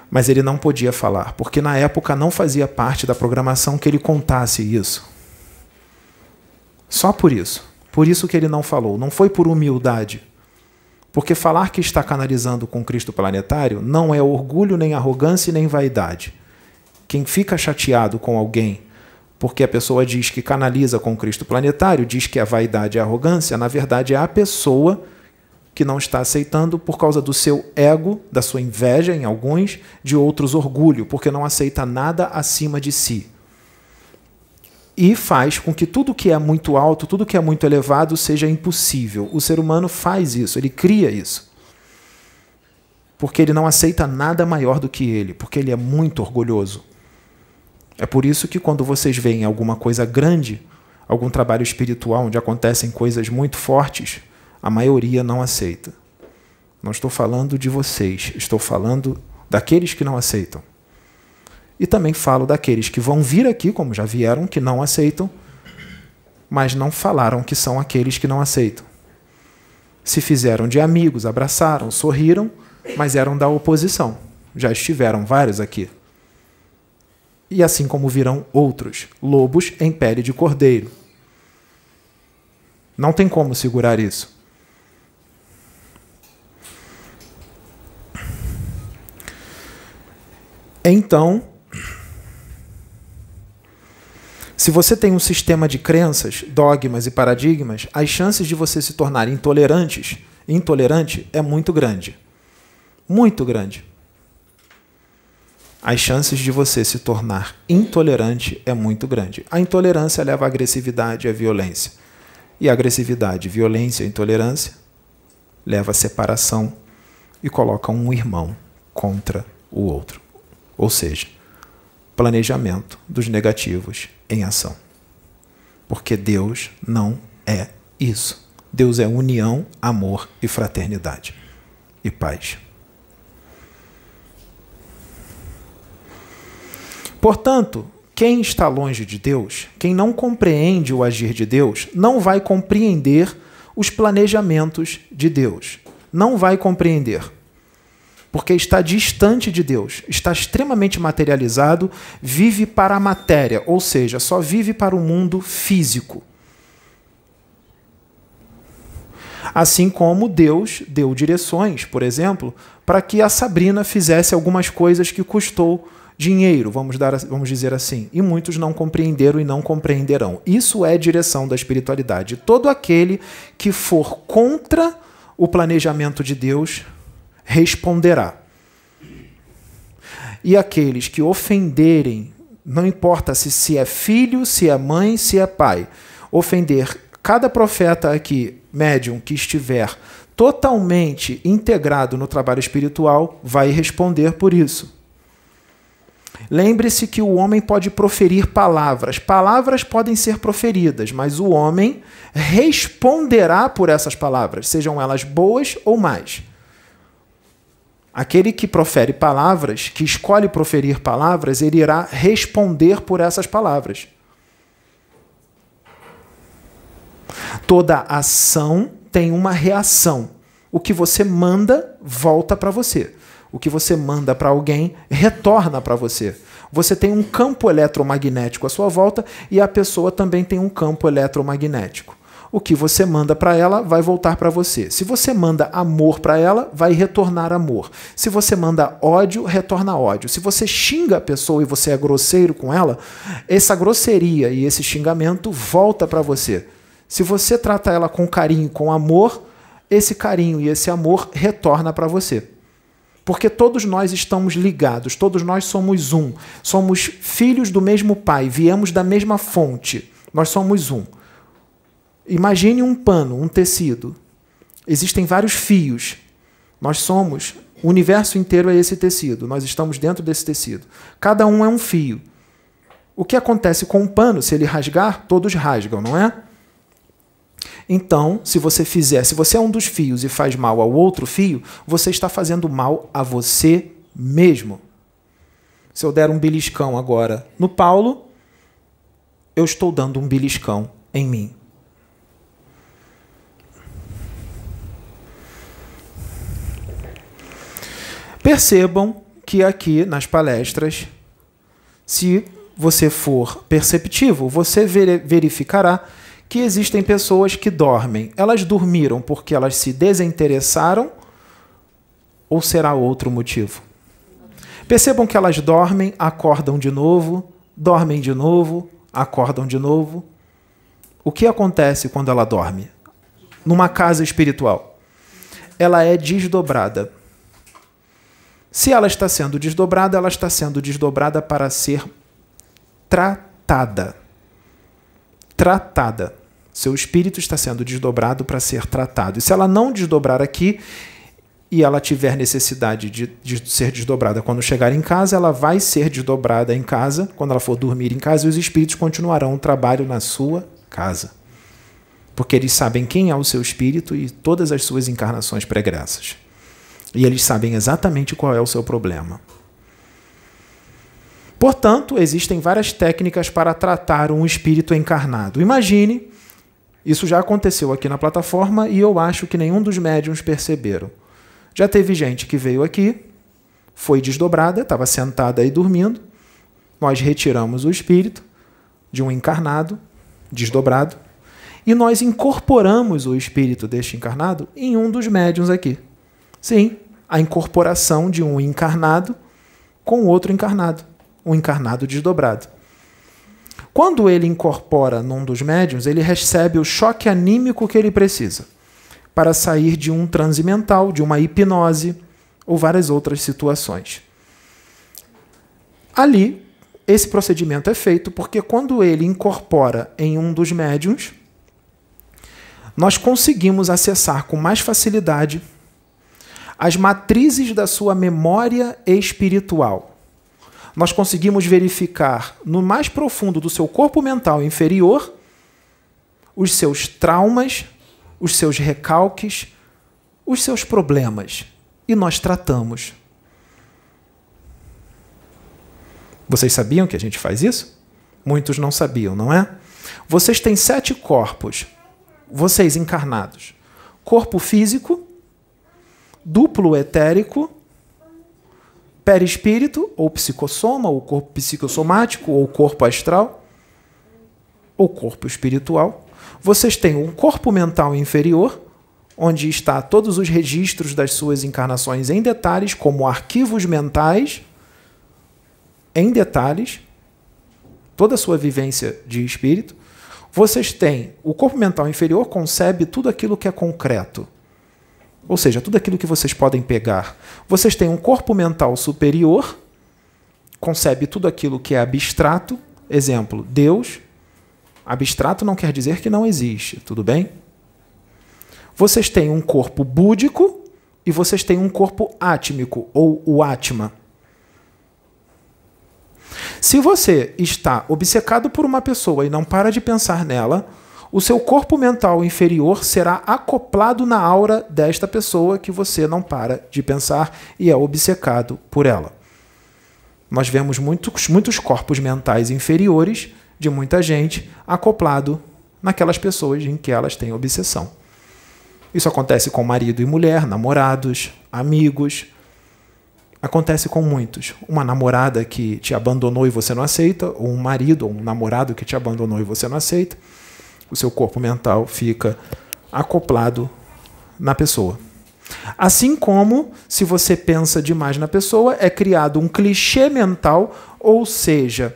Mas ele não podia falar, porque na época não fazia parte da programação que ele contasse isso. Só por isso. Por isso que ele não falou. Não foi por humildade. Porque falar que está canalizando com Cristo planetário não é orgulho, nem arrogância, nem vaidade. Quem fica chateado com alguém porque a pessoa diz que canaliza com Cristo planetário, diz que a vaidade a arrogância, na verdade é a pessoa que não está aceitando por causa do seu ego, da sua inveja em alguns, de outros orgulho, porque não aceita nada acima de si. E faz com que tudo que é muito alto, tudo que é muito elevado seja impossível. O ser humano faz isso, ele cria isso. Porque ele não aceita nada maior do que ele, porque ele é muito orgulhoso. É por isso que quando vocês veem alguma coisa grande, algum trabalho espiritual onde acontecem coisas muito fortes, a maioria não aceita. Não estou falando de vocês, estou falando daqueles que não aceitam. E também falo daqueles que vão vir aqui, como já vieram, que não aceitam, mas não falaram que são aqueles que não aceitam. Se fizeram de amigos, abraçaram, sorriram, mas eram da oposição. Já estiveram vários aqui e assim como virão outros, lobos em pele de cordeiro. Não tem como segurar isso. Então, se você tem um sistema de crenças, dogmas e paradigmas, as chances de você se tornar intolerantes, intolerante é muito grande. Muito grande as chances de você se tornar intolerante é muito grande. A intolerância leva à agressividade e à violência. E a agressividade, violência e intolerância leva à separação e coloca um irmão contra o outro. Ou seja, planejamento dos negativos em ação. Porque Deus não é isso. Deus é união, amor e fraternidade e paz. Portanto, quem está longe de Deus, quem não compreende o agir de Deus, não vai compreender os planejamentos de Deus. Não vai compreender. Porque está distante de Deus, está extremamente materializado, vive para a matéria, ou seja, só vive para o mundo físico. Assim como Deus deu direções, por exemplo, para que a Sabrina fizesse algumas coisas que custou dinheiro, vamos, dar, vamos dizer assim, e muitos não compreenderam e não compreenderão. Isso é direção da espiritualidade. Todo aquele que for contra o planejamento de Deus responderá. E aqueles que ofenderem, não importa se, se é filho, se é mãe, se é pai, ofender cada profeta aqui, médium, que estiver totalmente integrado no trabalho espiritual, vai responder por isso. Lembre-se que o homem pode proferir palavras. Palavras podem ser proferidas, mas o homem responderá por essas palavras, sejam elas boas ou más. Aquele que profere palavras, que escolhe proferir palavras, ele irá responder por essas palavras. Toda ação tem uma reação. O que você manda volta para você. O que você manda para alguém retorna para você. Você tem um campo eletromagnético à sua volta e a pessoa também tem um campo eletromagnético. O que você manda para ela vai voltar para você. Se você manda amor para ela, vai retornar amor. Se você manda ódio, retorna ódio. Se você xinga a pessoa e você é grosseiro com ela, essa grosseria e esse xingamento volta para você. Se você trata ela com carinho, com amor, esse carinho e esse amor retorna para você. Porque todos nós estamos ligados, todos nós somos um. Somos filhos do mesmo pai, viemos da mesma fonte. Nós somos um. Imagine um pano, um tecido. Existem vários fios. Nós somos, o universo inteiro é esse tecido. Nós estamos dentro desse tecido. Cada um é um fio. O que acontece com um pano, se ele rasgar, todos rasgam, não é? Então, se você fizer, se você é um dos fios e faz mal ao outro fio, você está fazendo mal a você mesmo. Se eu der um beliscão agora no Paulo, eu estou dando um beliscão em mim. Percebam que aqui nas palestras, se você for perceptivo, você verificará que existem pessoas que dormem. Elas dormiram porque elas se desinteressaram ou será outro motivo? Percebam que elas dormem, acordam de novo, dormem de novo, acordam de novo. O que acontece quando ela dorme? Numa casa espiritual. Ela é desdobrada. Se ela está sendo desdobrada, ela está sendo desdobrada para ser tratada. Tratada. Seu espírito está sendo desdobrado para ser tratado. E se ela não desdobrar aqui e ela tiver necessidade de, de, ser desdobrada quando chegar em casa, ela vai ser desdobrada em casa, quando ela for dormir em casa, e os espíritos continuarão o trabalho na sua casa. Porque eles sabem quem é o seu espírito e todas as suas encarnações pregressas. E eles sabem exatamente qual é o seu problema. Portanto, existem várias técnicas para tratar um espírito encarnado. Imagine, isso já aconteceu aqui na plataforma e eu acho que nenhum dos médiums perceberam. Já teve gente que veio aqui, foi desdobrada, estava sentada aí dormindo. Nós retiramos o espírito de um encarnado, desdobrado, e nós incorporamos o espírito deste encarnado em um dos médiums aqui. Sim, a incorporação de um encarnado com outro encarnado, um encarnado desdobrado. Quando ele incorpora num dos médiums, ele recebe o choque anímico que ele precisa para sair de um transe mental, de uma hipnose ou várias outras situações. Ali, esse procedimento é feito porque quando ele incorpora em um dos médiums, nós conseguimos acessar com mais facilidade as matrizes da sua memória espiritual. Nós conseguimos verificar no mais profundo do seu corpo mental inferior os seus traumas, os seus recalques, os seus problemas. E nós tratamos. Vocês sabiam que a gente faz isso? Muitos não sabiam, não é? Vocês têm sete corpos, vocês encarnados: corpo físico, duplo etérico, perispírito, ou psicossoma, ou corpo psicossomático, ou corpo astral, ou corpo espiritual. Vocês têm um corpo mental inferior, onde está todos os registros das suas encarnações em detalhes, como arquivos mentais, em detalhes, toda a sua vivência de espírito. Vocês têm o corpo mental inferior concebe tudo aquilo que é concreto ou seja, tudo aquilo que vocês podem pegar. Vocês têm um corpo mental superior, concebe tudo aquilo que é abstrato. Exemplo, Deus. Abstrato não quer dizer que não existe, tudo bem? Vocês têm um corpo búdico e vocês têm um corpo átmico, ou o Atma. Se você está obcecado por uma pessoa e não para de pensar nela, o seu corpo mental inferior será acoplado na aura desta pessoa que você não para de pensar e é obcecado por ela. Nós vemos muitos, muitos corpos mentais inferiores de muita gente acoplado naquelas pessoas em que elas têm obsessão. Isso acontece com marido e mulher, namorados, amigos. Acontece com muitos. Uma namorada que te abandonou e você não aceita, ou um marido ou um namorado que te abandonou e você não aceita o seu corpo mental fica acoplado na pessoa. Assim como, se você pensa demais na pessoa, é criado um clichê mental, ou seja,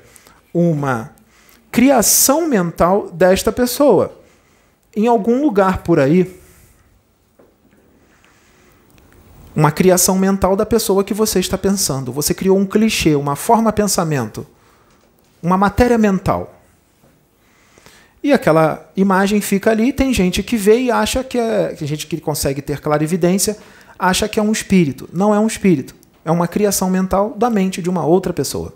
uma criação mental desta pessoa. Em algum lugar por aí, Uma criação mental da pessoa que você está pensando. Você criou um clichê, uma forma pensamento, uma matéria mental. E aquela imagem fica ali, tem gente que vê e acha que é. Tem gente que consegue ter clarividência, acha que é um espírito. Não é um espírito. É uma criação mental da mente de uma outra pessoa.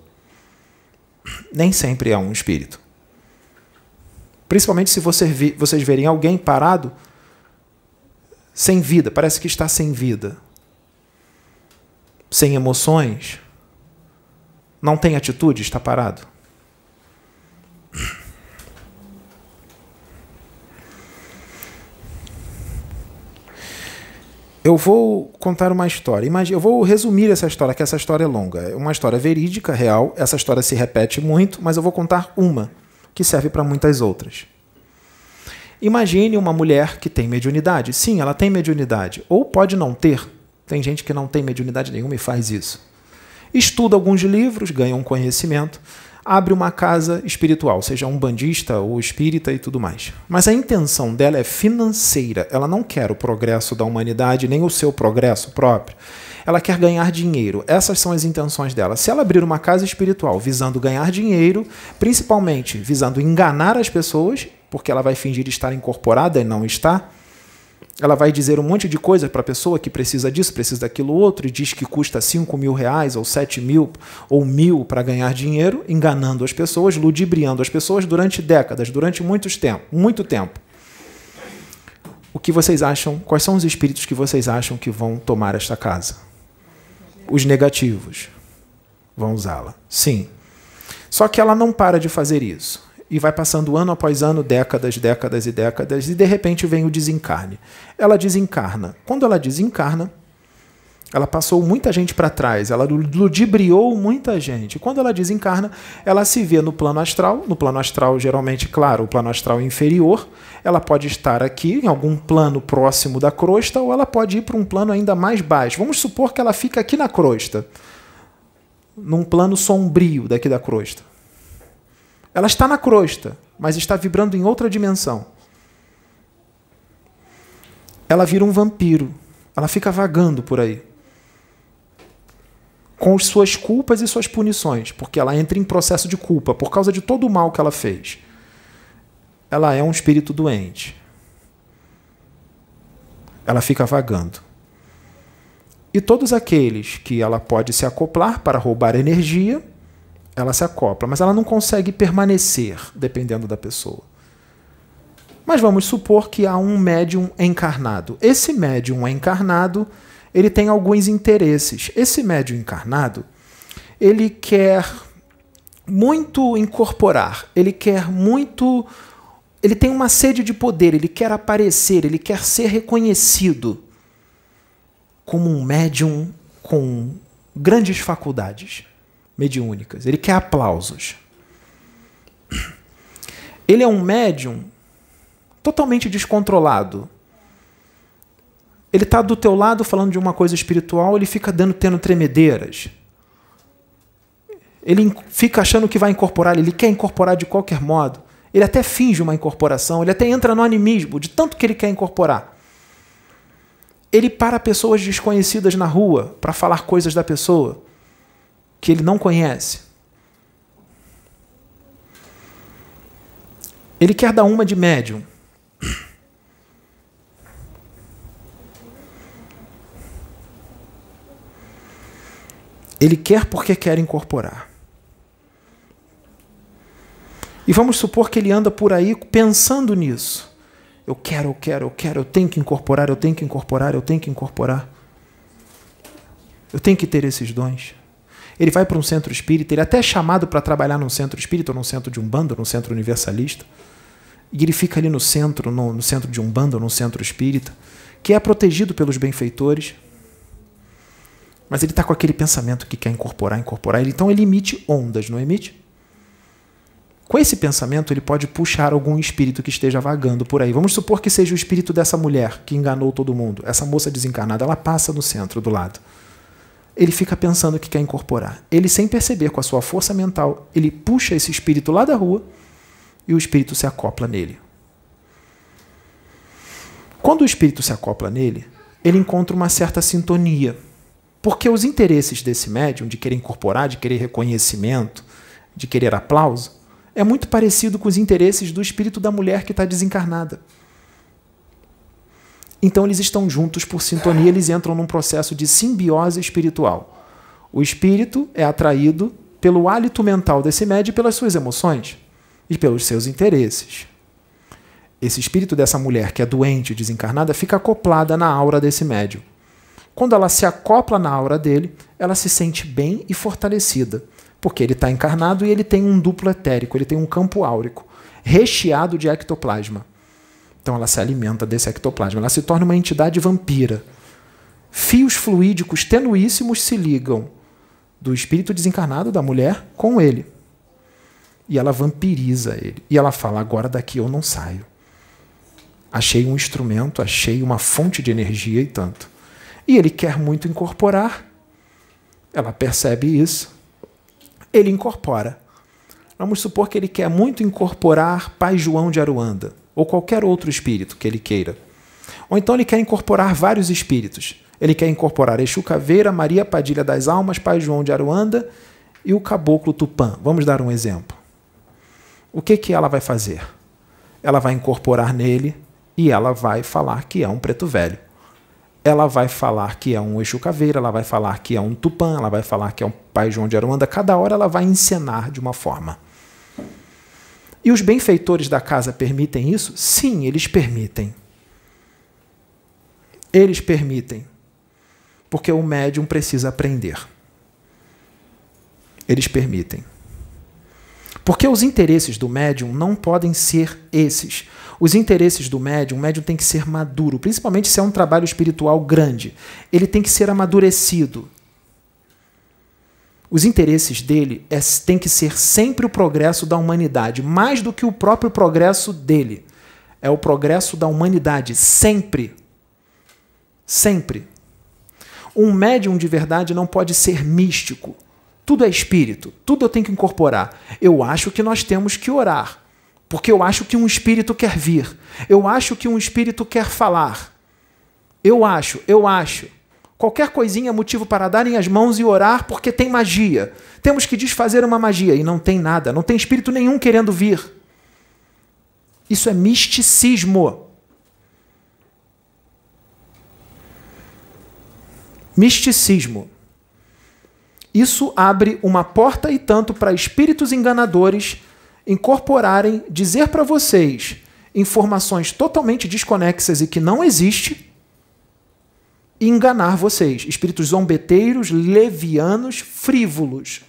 Nem sempre é um espírito. Principalmente se você vi, vocês verem alguém parado sem vida, parece que está sem vida, sem emoções, não tem atitude, está parado. Eu vou contar uma história. Eu vou resumir essa história, que essa história é longa. É uma história verídica, real. Essa história se repete muito, mas eu vou contar uma, que serve para muitas outras. Imagine uma mulher que tem mediunidade. Sim, ela tem mediunidade. Ou pode não ter. Tem gente que não tem mediunidade nenhuma e faz isso. Estuda alguns livros, ganha um conhecimento, abre uma casa espiritual, seja um bandista ou espírita e tudo mais. Mas a intenção dela é financeira. Ela não quer o progresso da humanidade, nem o seu progresso próprio. Ela quer ganhar dinheiro. Essas são as intenções dela. Se ela abrir uma casa espiritual visando ganhar dinheiro, principalmente visando enganar as pessoas, porque ela vai fingir estar incorporada e não está, ela vai dizer um monte de coisa para a pessoa que precisa disso, precisa daquilo outro, e diz que custa 5 mil reais, ou 7 mil, ou mil para ganhar dinheiro, enganando as pessoas, ludibriando as pessoas durante décadas, durante muitos tempo, muito tempo. O que vocês acham? Quais são os espíritos que vocês acham que vão tomar esta casa? Os negativos vão usá-la. Sim. Só que ela não para de fazer isso e vai passando ano após ano, décadas, décadas e décadas, e de repente vem o desencarne. Ela desencarna. Quando ela desencarna, ela passou muita gente para trás, ela ludibriou muita gente. Quando ela desencarna, ela se vê no plano astral, no plano astral, geralmente, claro, o plano astral inferior. Ela pode estar aqui, em algum plano próximo da crosta, ou ela pode ir para um plano ainda mais baixo. Vamos supor que ela fica aqui na crosta, num plano sombrio daqui da crosta. Ela está na crosta, mas está vibrando em outra dimensão. Ela vira um vampiro. Ela fica vagando por aí. Com suas culpas e suas punições, porque ela entra em processo de culpa por causa de todo o mal que ela fez. Ela é um espírito doente. Ela fica vagando. E todos aqueles que ela pode se acoplar para roubar energia, ela se acopla, mas ela não consegue permanecer dependendo da pessoa. Mas vamos supor que há um médium encarnado. Esse médium encarnado, ele tem alguns interesses. Esse médium encarnado, ele quer muito incorporar, ele quer muito ele tem uma sede de poder, ele quer aparecer, ele quer ser reconhecido como um médium com grandes faculdades mediúnicas. Ele quer aplausos. Ele é um médium totalmente descontrolado. Ele está do teu lado falando de uma coisa espiritual, ele fica dando tendo tremedeiras. Ele fica achando que vai incorporar, ele quer incorporar de qualquer modo. Ele até finge uma incorporação, ele até entra no animismo, de tanto que ele quer incorporar. Ele para pessoas desconhecidas na rua para falar coisas da pessoa que ele não conhece. Ele quer dar uma de médium. Ele quer porque quer incorporar. E vamos supor que ele anda por aí pensando nisso. Eu quero, eu quero, eu quero, eu tenho que incorporar, eu tenho que incorporar, eu tenho que incorporar. Eu tenho que ter esses dons. Ele vai para um centro espírita, ele é até é chamado para trabalhar num centro espírita, ou num centro de umbanda, num centro universalista. E ele fica ali no centro, no, no centro de umbanda, ou num centro espírita, que é protegido pelos benfeitores. Mas ele está com aquele pensamento que quer incorporar, incorporar. Então ele emite ondas, não emite? Com esse pensamento, ele pode puxar algum espírito que esteja vagando por aí. Vamos supor que seja o espírito dessa mulher que enganou todo mundo. Essa moça desencarnada, ela passa no centro do lado ele fica pensando que quer incorporar. Ele, sem perceber, com a sua força mental, ele puxa esse espírito lá da rua e o espírito se acopla nele. Quando o espírito se acopla nele, ele encontra uma certa sintonia. Porque os interesses desse médium, de querer incorporar, de querer reconhecimento, de querer aplauso, é muito parecido com os interesses do espírito da mulher que está desencarnada. Então eles estão juntos por sintonia, eles entram num processo de simbiose espiritual. O espírito é atraído pelo hálito mental desse médium e pelas suas emoções e pelos seus interesses. Esse espírito dessa mulher que é doente, desencarnada, fica acoplada na aura desse médium. Quando ela se acopla na aura dele, ela se sente bem e fortalecida, porque ele está encarnado e ele tem um duplo etérico, ele tem um campo áurico, recheado de ectoplasma. Então ela se alimenta desse ectoplasma, ela se torna uma entidade vampira. Fios fluídicos tenuíssimos se ligam do espírito desencarnado da mulher com ele. E ela vampiriza ele. E ela fala: agora daqui eu não saio. Achei um instrumento, achei uma fonte de energia e tanto e ele quer muito incorporar. Ela percebe isso. Ele incorpora. Vamos supor que ele quer muito incorporar Pai João de Aruanda, ou qualquer outro espírito que ele queira. Ou então ele quer incorporar vários espíritos. Ele quer incorporar Exu Caveira, Maria Padilha das Almas, Pai João de Aruanda e o Caboclo Tupã. Vamos dar um exemplo. O que, que ela vai fazer? Ela vai incorporar nele e ela vai falar que é um preto velho ela vai falar que é um Exu Caveira, ela vai falar que é um Tupã, ela vai falar que é um Pai João de Aruanda. Cada hora ela vai encenar de uma forma. E os benfeitores da casa permitem isso? Sim, eles permitem. Eles permitem. Porque o médium precisa aprender. Eles permitem. Porque os interesses do médium não podem ser esses os interesses do médium, o médium tem que ser maduro, principalmente se é um trabalho espiritual grande. Ele tem que ser amadurecido. Os interesses dele é, tem que ser sempre o progresso da humanidade, mais do que o próprio progresso dele. É o progresso da humanidade, sempre. Sempre. Um médium de verdade não pode ser místico. Tudo é espírito, tudo eu tenho que incorporar. Eu acho que nós temos que orar. Porque eu acho que um espírito quer vir. Eu acho que um espírito quer falar. Eu acho, eu acho. Qualquer coisinha é motivo para darem as mãos e orar porque tem magia. Temos que desfazer uma magia e não tem nada, não tem espírito nenhum querendo vir. Isso é misticismo. Misticismo. Isso abre uma porta e tanto para espíritos enganadores incorporarem, dizer para vocês informações totalmente desconexas e que não existe enganar vocês, espíritos zombeteiros, levianos, frívolos.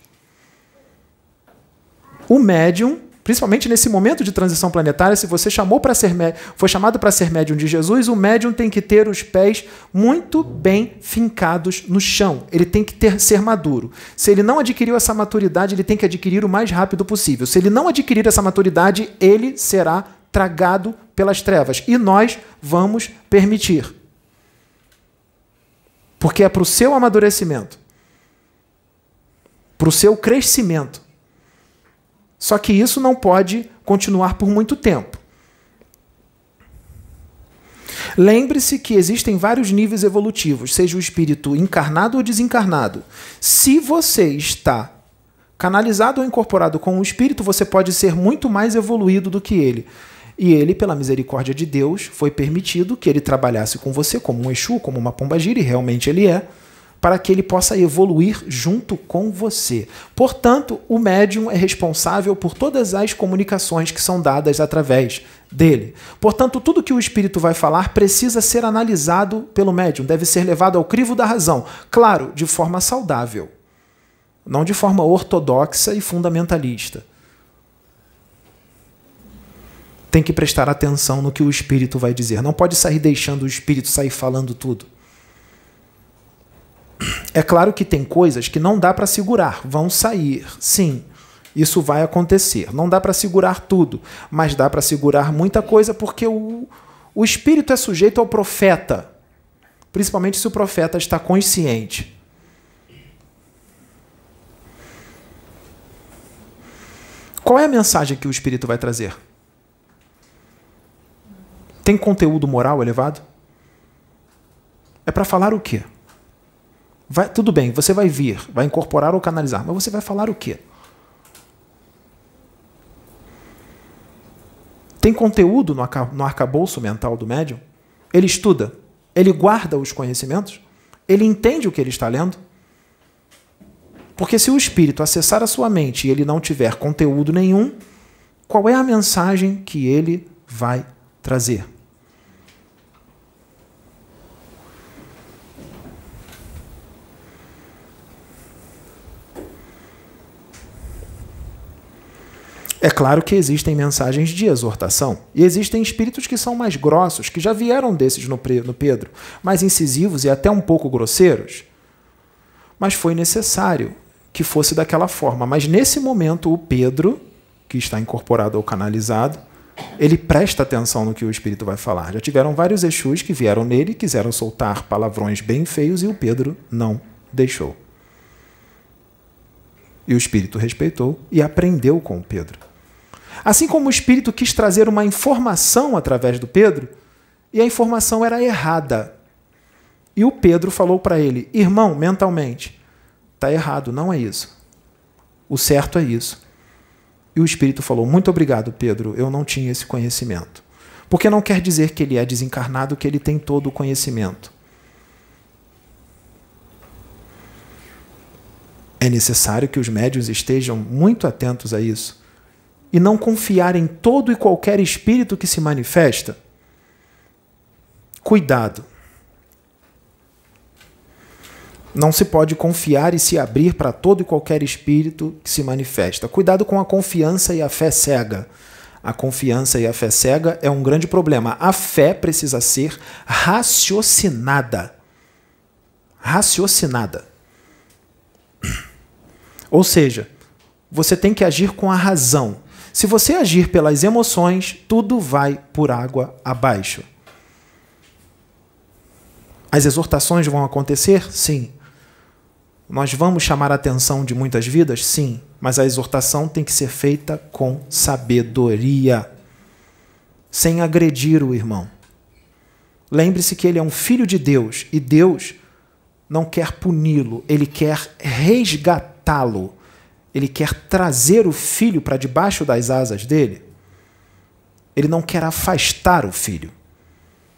O médium Principalmente nesse momento de transição planetária, se você chamou para ser foi chamado para ser médium de Jesus, o médium tem que ter os pés muito bem fincados no chão. Ele tem que ter ser maduro. Se ele não adquiriu essa maturidade, ele tem que adquirir o mais rápido possível. Se ele não adquirir essa maturidade, ele será tragado pelas trevas e nós vamos permitir. Porque é para o seu amadurecimento, para o seu crescimento só que isso não pode continuar por muito tempo. Lembre-se que existem vários níveis evolutivos, seja o espírito encarnado ou desencarnado. Se você está canalizado ou incorporado com o espírito, você pode ser muito mais evoluído do que ele. E ele, pela misericórdia de Deus, foi permitido que ele trabalhasse com você como um Exu, como uma pombagira, e realmente ele é para que ele possa evoluir junto com você. Portanto, o médium é responsável por todas as comunicações que são dadas através dele. Portanto, tudo que o espírito vai falar precisa ser analisado pelo médium, deve ser levado ao crivo da razão, claro, de forma saudável, não de forma ortodoxa e fundamentalista. Tem que prestar atenção no que o espírito vai dizer. Não pode sair deixando o espírito sair falando tudo. É claro que tem coisas que não dá para segurar, vão sair, sim. Isso vai acontecer. Não dá para segurar tudo, mas dá para segurar muita coisa porque o, o espírito é sujeito ao profeta, principalmente se o profeta está consciente. Qual é a mensagem que o espírito vai trazer? Tem conteúdo moral elevado? É para falar o quê? Vai, tudo bem, você vai vir, vai incorporar ou canalizar, mas você vai falar o quê? Tem conteúdo no, no arcabouço mental do médium? Ele estuda? Ele guarda os conhecimentos? Ele entende o que ele está lendo? Porque se o espírito acessar a sua mente e ele não tiver conteúdo nenhum, qual é a mensagem que ele vai trazer? É claro que existem mensagens de exortação. E existem espíritos que são mais grossos, que já vieram desses no Pedro, mais incisivos e até um pouco grosseiros. Mas foi necessário que fosse daquela forma. Mas nesse momento, o Pedro, que está incorporado ou canalizado, ele presta atenção no que o espírito vai falar. Já tiveram vários Exus que vieram nele e quiseram soltar palavrões bem feios e o Pedro não deixou. E o espírito respeitou e aprendeu com o Pedro. Assim como o espírito quis trazer uma informação através do Pedro, e a informação era errada. E o Pedro falou para ele: irmão, mentalmente, está errado, não é isso. O certo é isso. E o espírito falou: muito obrigado, Pedro, eu não tinha esse conhecimento. Porque não quer dizer que ele é desencarnado, que ele tem todo o conhecimento. É necessário que os médios estejam muito atentos a isso e não confiar em todo e qualquer espírito que se manifesta. Cuidado. Não se pode confiar e se abrir para todo e qualquer espírito que se manifesta. Cuidado com a confiança e a fé cega. A confiança e a fé cega é um grande problema. A fé precisa ser raciocinada. Raciocinada. Ou seja, você tem que agir com a razão. Se você agir pelas emoções, tudo vai por água abaixo. As exortações vão acontecer? Sim. Nós vamos chamar a atenção de muitas vidas? Sim. Mas a exortação tem que ser feita com sabedoria, sem agredir o irmão. Lembre-se que ele é um filho de Deus e Deus não quer puni-lo, ele quer resgatá-lo. Ele quer trazer o filho para debaixo das asas dele. Ele não quer afastar o filho.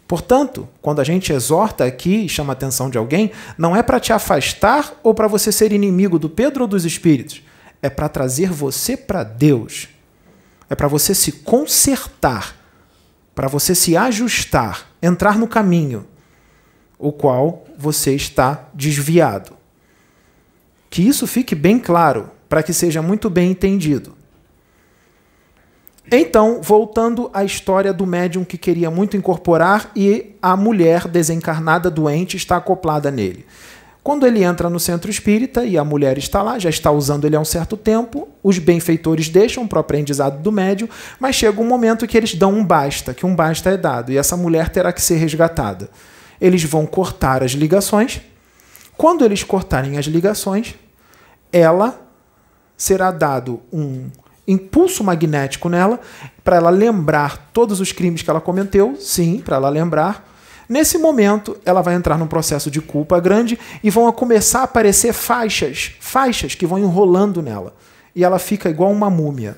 Portanto, quando a gente exorta aqui e chama a atenção de alguém, não é para te afastar ou para você ser inimigo do Pedro ou dos espíritos. É para trazer você para Deus. É para você se consertar, para você se ajustar, entrar no caminho o qual você está desviado. Que isso fique bem claro, para que seja muito bem entendido. Então, voltando à história do médium que queria muito incorporar e a mulher desencarnada doente está acoplada nele. Quando ele entra no centro espírita e a mulher está lá, já está usando ele há um certo tempo, os benfeitores deixam para o aprendizado do médium, mas chega um momento que eles dão um basta, que um basta é dado, e essa mulher terá que ser resgatada. Eles vão cortar as ligações. Quando eles cortarem as ligações, ela será dado um impulso magnético nela, para ela lembrar todos os crimes que ela cometeu, sim, para ela lembrar. Nesse momento, ela vai entrar num processo de culpa grande e vão começar a aparecer faixas, faixas que vão enrolando nela. E ela fica igual uma múmia.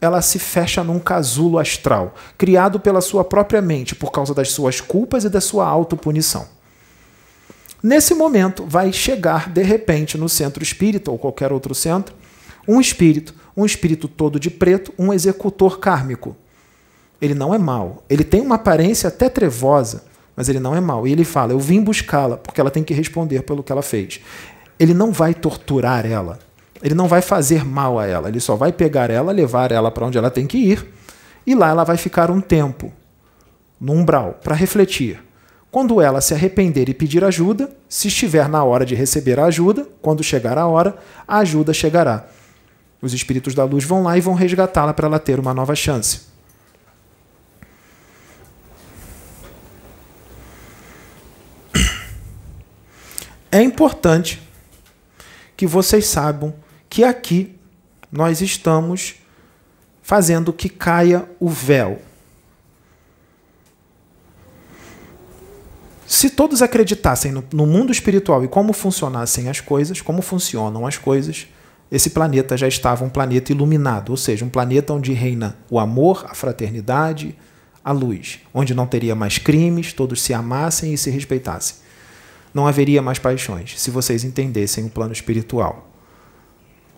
Ela se fecha num casulo astral, criado pela sua própria mente por causa das suas culpas e da sua autopunição. Nesse momento, vai chegar de repente no centro espírita ou qualquer outro centro um espírito um espírito todo de preto, um executor kármico. Ele não é mau. Ele tem uma aparência até trevosa, mas ele não é mau. E ele fala: Eu vim buscá-la, porque ela tem que responder pelo que ela fez. Ele não vai torturar ela. Ele não vai fazer mal a ela. Ele só vai pegar ela, levar ela para onde ela tem que ir. E lá ela vai ficar um tempo, no umbral, para refletir. Quando ela se arrepender e pedir ajuda, se estiver na hora de receber a ajuda, quando chegar a hora, a ajuda chegará. Os espíritos da luz vão lá e vão resgatá-la para ela ter uma nova chance. É importante que vocês saibam que aqui nós estamos fazendo que caia o véu. Se todos acreditassem no, no mundo espiritual e como funcionassem as coisas, como funcionam as coisas, esse planeta já estava um planeta iluminado, ou seja, um planeta onde reina o amor, a fraternidade, a luz, onde não teria mais crimes, todos se amassem e se respeitassem. Não haveria mais paixões, se vocês entendessem o plano espiritual.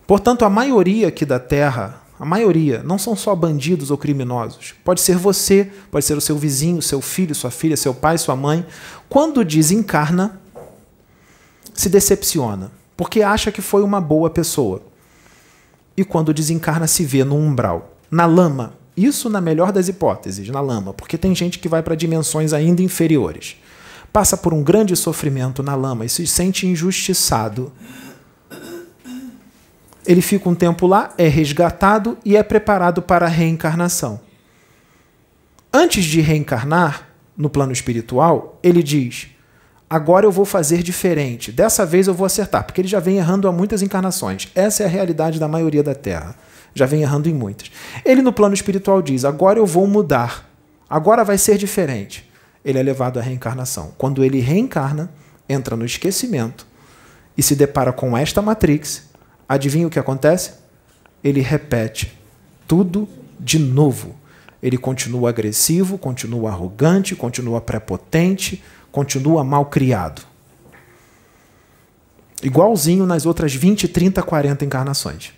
Portanto, a maioria aqui da Terra a maioria, não são só bandidos ou criminosos. Pode ser você, pode ser o seu vizinho, seu filho, sua filha, seu pai, sua mãe. Quando desencarna, se decepciona, porque acha que foi uma boa pessoa. E quando desencarna, se vê no umbral, na lama. Isso na melhor das hipóteses, na lama, porque tem gente que vai para dimensões ainda inferiores. Passa por um grande sofrimento na lama e se sente injustiçado ele fica um tempo lá, é resgatado e é preparado para a reencarnação. Antes de reencarnar, no plano espiritual, ele diz: agora eu vou fazer diferente, dessa vez eu vou acertar, porque ele já vem errando há muitas encarnações. Essa é a realidade da maioria da Terra. Já vem errando em muitas. Ele, no plano espiritual, diz: agora eu vou mudar, agora vai ser diferente. Ele é levado à reencarnação. Quando ele reencarna, entra no esquecimento e se depara com esta Matrix Adivinha o que acontece? Ele repete tudo de novo. Ele continua agressivo, continua arrogante, continua prepotente, continua mal criado. Igualzinho nas outras 20, 30, 40 encarnações.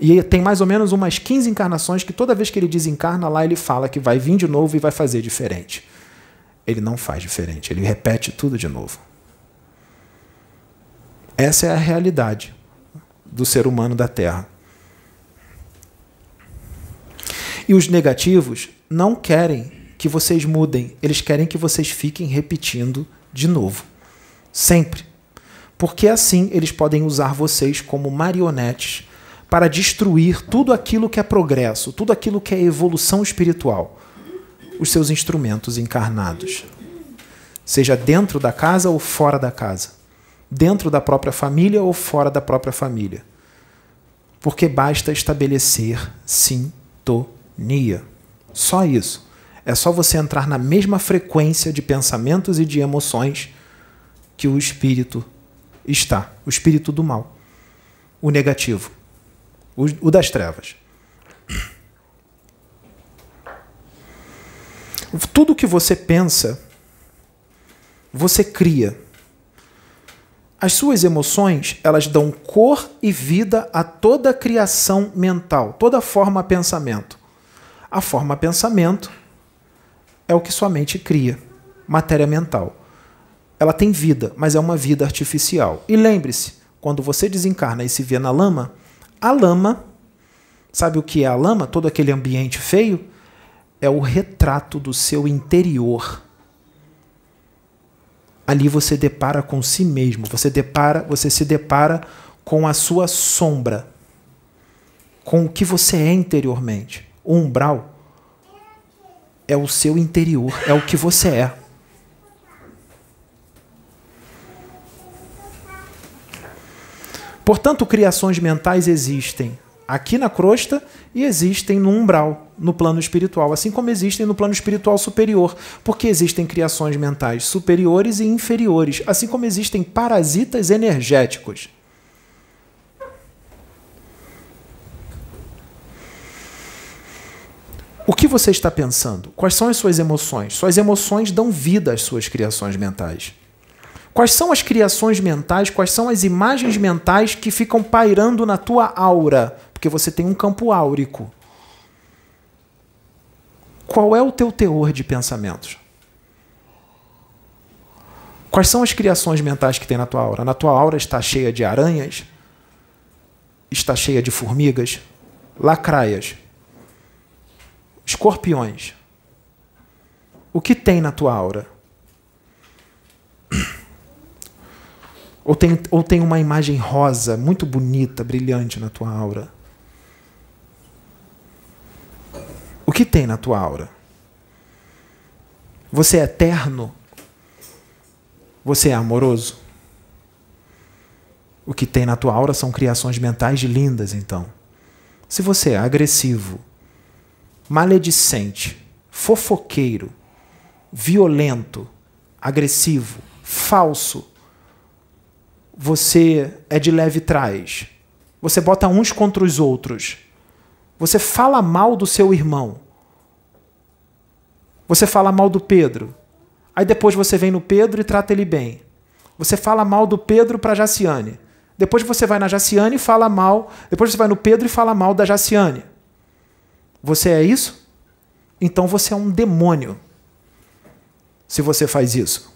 E tem mais ou menos umas 15 encarnações que toda vez que ele desencarna lá, ele fala que vai vir de novo e vai fazer diferente. Ele não faz diferente, ele repete tudo de novo. Essa é a realidade do ser humano da Terra. E os negativos não querem que vocês mudem, eles querem que vocês fiquem repetindo de novo. Sempre. Porque assim eles podem usar vocês como marionetes para destruir tudo aquilo que é progresso, tudo aquilo que é evolução espiritual. Os seus instrumentos encarnados. Seja dentro da casa ou fora da casa dentro da própria família ou fora da própria família. Porque basta estabelecer sintonia. Só isso. É só você entrar na mesma frequência de pensamentos e de emoções que o espírito está, o espírito do mal, o negativo, o, o das trevas. Tudo que você pensa, você cria. As suas emoções, elas dão cor e vida a toda a criação mental, toda forma pensamento. A forma pensamento é o que sua mente cria, matéria mental. Ela tem vida, mas é uma vida artificial. E lembre-se, quando você desencarna e se vê na lama, a lama, sabe o que é a lama? Todo aquele ambiente feio é o retrato do seu interior ali você depara com si mesmo, você depara, você se depara com a sua sombra, com o que você é interiormente. O umbral é o seu interior, é o que você é. Portanto, criações mentais existem aqui na crosta e existem no umbral, no plano espiritual, assim como existem no plano espiritual superior, porque existem criações mentais superiores e inferiores, assim como existem parasitas energéticos. O que você está pensando? Quais são as suas emoções? Suas emoções dão vida às suas criações mentais. Quais são as criações mentais, quais são as imagens mentais que ficam pairando na tua aura? Porque você tem um campo áurico. Qual é o teu teor de pensamentos? Quais são as criações mentais que tem na tua aura? Na tua aura está cheia de aranhas? Está cheia de formigas? Lacraias? Escorpiões? O que tem na tua aura? Ou tem, ou tem uma imagem rosa, muito bonita, brilhante na tua aura? O que tem na tua aura? Você é eterno? Você é amoroso? O que tem na tua aura são criações mentais lindas, então. Se você é agressivo, maledicente, fofoqueiro, violento, agressivo, falso, você é de leve trás, você bota uns contra os outros, você fala mal do seu irmão, você fala mal do Pedro, aí depois você vem no Pedro e trata ele bem. Você fala mal do Pedro para Jaciane. Depois você vai na Jaciane e fala mal. Depois você vai no Pedro e fala mal da Jaciane. Você é isso? Então você é um demônio. Se você faz isso.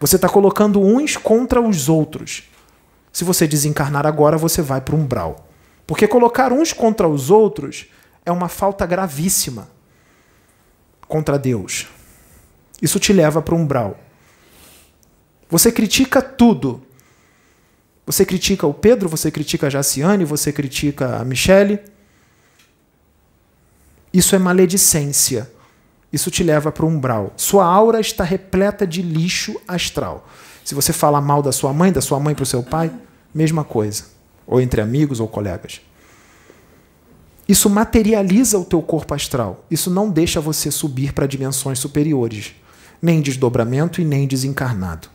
Você está colocando uns contra os outros. Se você desencarnar agora, você vai para o umbral. Porque colocar uns contra os outros é uma falta gravíssima contra Deus. Isso te leva para o umbral. Você critica tudo. Você critica o Pedro, você critica a Jaciane, você critica a Michele. Isso é maledicência. Isso te leva para o umbral. Sua aura está repleta de lixo astral. Se você fala mal da sua mãe, da sua mãe para o seu pai, mesma coisa. Ou entre amigos ou colegas. Isso materializa o teu corpo astral. Isso não deixa você subir para dimensões superiores, nem desdobramento e nem desencarnado.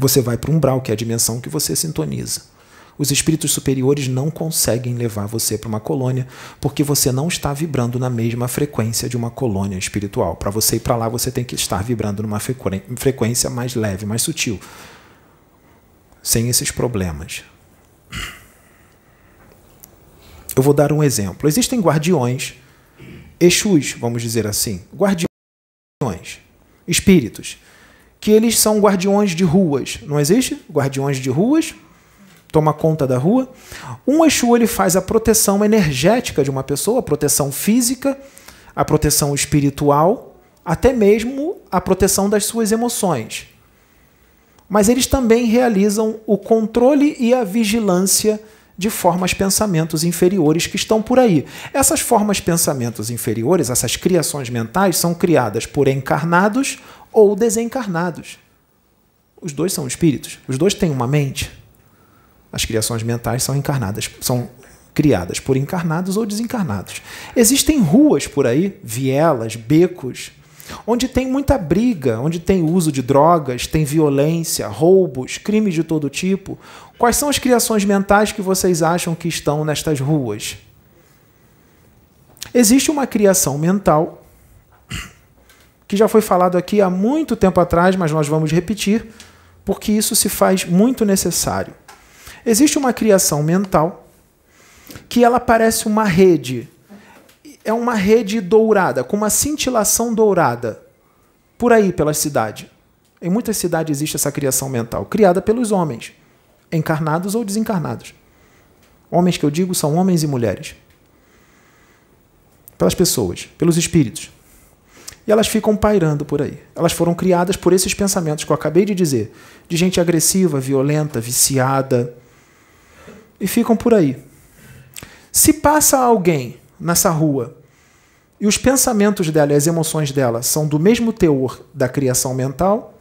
Você vai para o umbral, que é a dimensão que você sintoniza. Os espíritos superiores não conseguem levar você para uma colônia porque você não está vibrando na mesma frequência de uma colônia espiritual. Para você ir para lá, você tem que estar vibrando numa frequência mais leve, mais sutil, sem esses problemas. Eu vou dar um exemplo. Existem guardiões, Exus, vamos dizer assim, guardiões, espíritos, que eles são guardiões de ruas. Não existe? Guardiões de ruas? Toma conta da rua. Um Exu ele faz a proteção energética de uma pessoa, a proteção física, a proteção espiritual, até mesmo a proteção das suas emoções. Mas eles também realizam o controle e a vigilância de formas pensamentos inferiores que estão por aí. Essas formas pensamentos inferiores, essas criações mentais, são criadas por encarnados ou desencarnados. Os dois são espíritos, os dois têm uma mente. As criações mentais são encarnadas, são criadas por encarnados ou desencarnados. Existem ruas por aí, vielas, becos, onde tem muita briga, onde tem uso de drogas, tem violência, roubos, crimes de todo tipo. Quais são as criações mentais que vocês acham que estão nestas ruas? Existe uma criação mental que já foi falado aqui há muito tempo atrás, mas nós vamos repetir, porque isso se faz muito necessário. Existe uma criação mental que ela parece uma rede. É uma rede dourada, com uma cintilação dourada, por aí pela cidade. Em muitas cidades existe essa criação mental, criada pelos homens, encarnados ou desencarnados. Homens que eu digo são homens e mulheres. Pelas pessoas, pelos espíritos. E elas ficam pairando por aí. Elas foram criadas por esses pensamentos que eu acabei de dizer, de gente agressiva, violenta, viciada, e ficam por aí. Se passa alguém nessa rua e os pensamentos dela e as emoções dela são do mesmo teor da criação mental,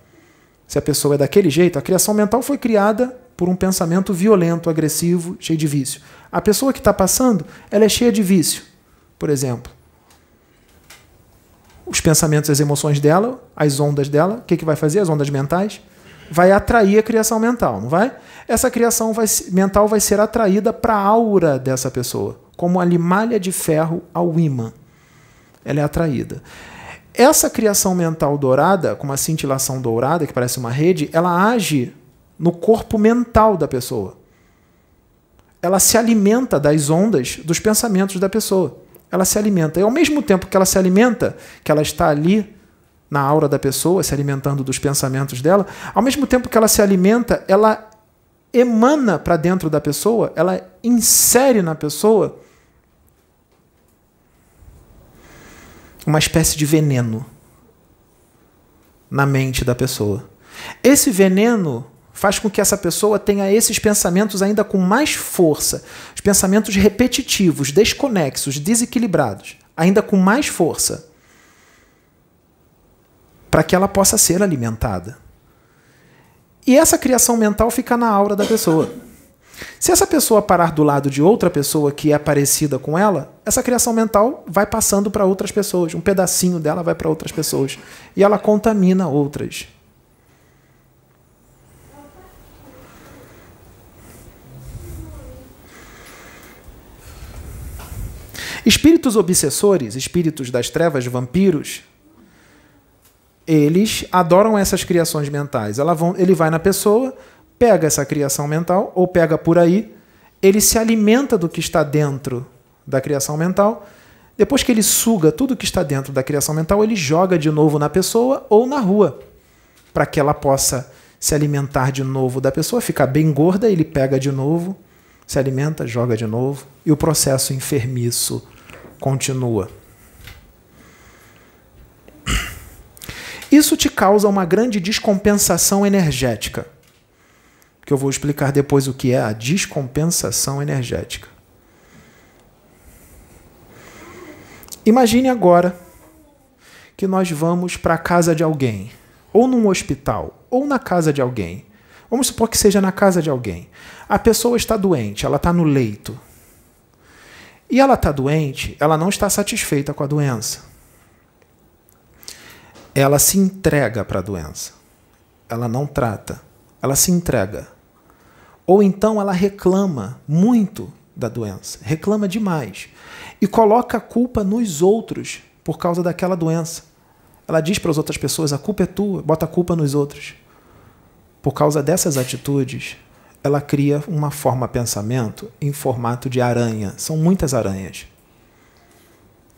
se a pessoa é daquele jeito, a criação mental foi criada por um pensamento violento, agressivo, cheio de vício. A pessoa que está passando, ela é cheia de vício, por exemplo. Os pensamentos as emoções dela, as ondas dela, o que, que vai fazer? As ondas mentais? vai atrair a criação mental, não vai? Essa criação vai, mental vai ser atraída para a aura dessa pessoa, como a limalha de ferro ao imã. Ela é atraída. Essa criação mental dourada, com uma cintilação dourada, que parece uma rede, ela age no corpo mental da pessoa. Ela se alimenta das ondas dos pensamentos da pessoa. Ela se alimenta. E ao mesmo tempo que ela se alimenta, que ela está ali na aura da pessoa, se alimentando dos pensamentos dela, ao mesmo tempo que ela se alimenta, ela emana para dentro da pessoa, ela insere na pessoa uma espécie de veneno na mente da pessoa. Esse veneno faz com que essa pessoa tenha esses pensamentos ainda com mais força, os pensamentos repetitivos, desconexos, desequilibrados, ainda com mais força para que ela possa ser alimentada. E essa criação mental fica na aura da pessoa. Se essa pessoa parar do lado de outra pessoa que é parecida com ela, essa criação mental vai passando para outras pessoas. Um pedacinho dela vai para outras pessoas. E ela contamina outras. Espíritos obsessores, espíritos das trevas, vampiros, eles adoram essas criações mentais. Vão, ele vai na pessoa, pega essa criação mental, ou pega por aí, ele se alimenta do que está dentro da criação mental. Depois que ele suga tudo que está dentro da criação mental, ele joga de novo na pessoa ou na rua, para que ela possa se alimentar de novo da pessoa, ficar bem gorda, ele pega de novo, se alimenta, joga de novo, e o processo enfermiço continua. Isso te causa uma grande descompensação energética que eu vou explicar depois o que é a descompensação energética. Imagine agora que nós vamos para a casa de alguém, ou num hospital, ou na casa de alguém. Vamos supor que seja na casa de alguém. A pessoa está doente, ela está no leito. E ela está doente, ela não está satisfeita com a doença. Ela se entrega para a doença. Ela não trata, ela se entrega. Ou então ela reclama muito da doença, reclama demais e coloca a culpa nos outros por causa daquela doença. Ela diz para as outras pessoas: a culpa é tua, bota a culpa nos outros. Por causa dessas atitudes, ela cria uma forma pensamento em formato de aranha. São muitas aranhas.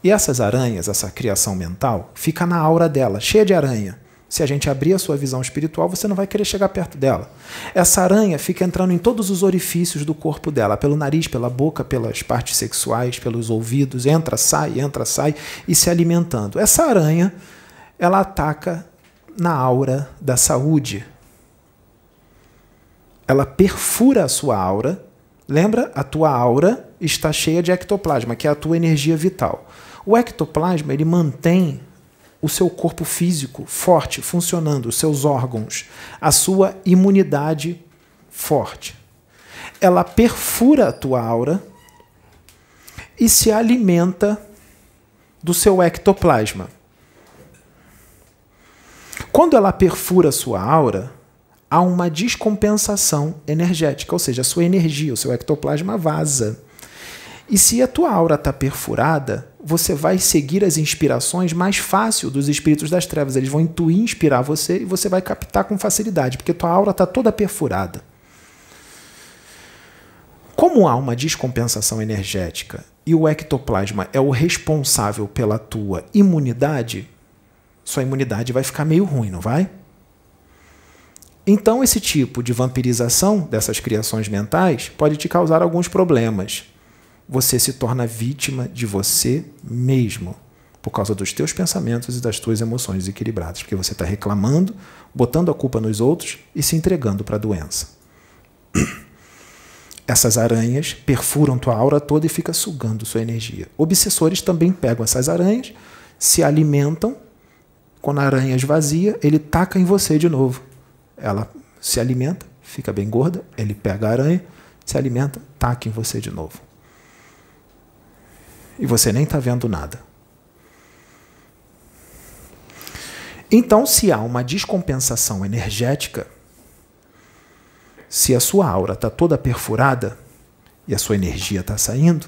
E essas aranhas, essa criação mental, fica na aura dela, cheia de aranha. Se a gente abrir a sua visão espiritual, você não vai querer chegar perto dela. Essa aranha fica entrando em todos os orifícios do corpo dela, pelo nariz, pela boca, pelas partes sexuais, pelos ouvidos, entra, sai, entra, sai e se alimentando. Essa aranha, ela ataca na aura da saúde. Ela perfura a sua aura. Lembra? A tua aura está cheia de ectoplasma, que é a tua energia vital. O ectoplasma, ele mantém o seu corpo físico forte, funcionando, os seus órgãos, a sua imunidade forte. Ela perfura a tua aura e se alimenta do seu ectoplasma. Quando ela perfura a sua aura, há uma descompensação energética, ou seja, a sua energia, o seu ectoplasma vaza. E se a tua aura está perfurada, você vai seguir as inspirações mais fácil dos espíritos das trevas. Eles vão intuir, inspirar você e você vai captar com facilidade, porque tua aura está toda perfurada. Como há uma descompensação energética e o ectoplasma é o responsável pela tua imunidade, sua imunidade vai ficar meio ruim, não vai? Então, esse tipo de vampirização dessas criações mentais pode te causar alguns problemas você se torna vítima de você mesmo por causa dos teus pensamentos e das tuas emoções desequilibradas, porque você está reclamando, botando a culpa nos outros e se entregando para a doença. Essas aranhas perfuram tua aura toda e fica sugando sua energia. Obsessores também pegam essas aranhas, se alimentam. Quando a aranha esvazia, ele taca em você de novo. Ela se alimenta, fica bem gorda, ele pega a aranha, se alimenta, taca em você de novo e você nem está vendo nada. Então, se há uma descompensação energética, se a sua aura está toda perfurada e a sua energia está saindo,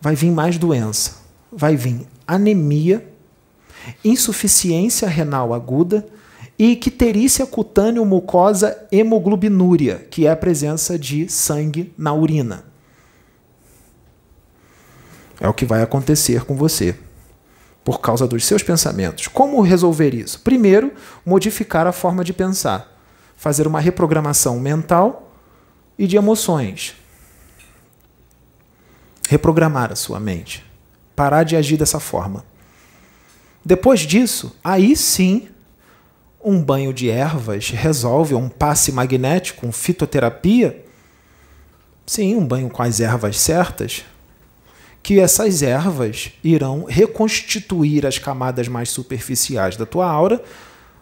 vai vir mais doença, vai vir anemia, insuficiência renal aguda e icterícia cutâneo mucosa hemoglobinúria, que é a presença de sangue na urina. É o que vai acontecer com você por causa dos seus pensamentos. Como resolver isso? Primeiro, modificar a forma de pensar, fazer uma reprogramação mental e de emoções. Reprogramar a sua mente, parar de agir dessa forma. Depois disso, aí sim, um banho de ervas resolve, um passe magnético, um fitoterapia. Sim, um banho com as ervas certas que essas ervas irão reconstituir as camadas mais superficiais da tua aura,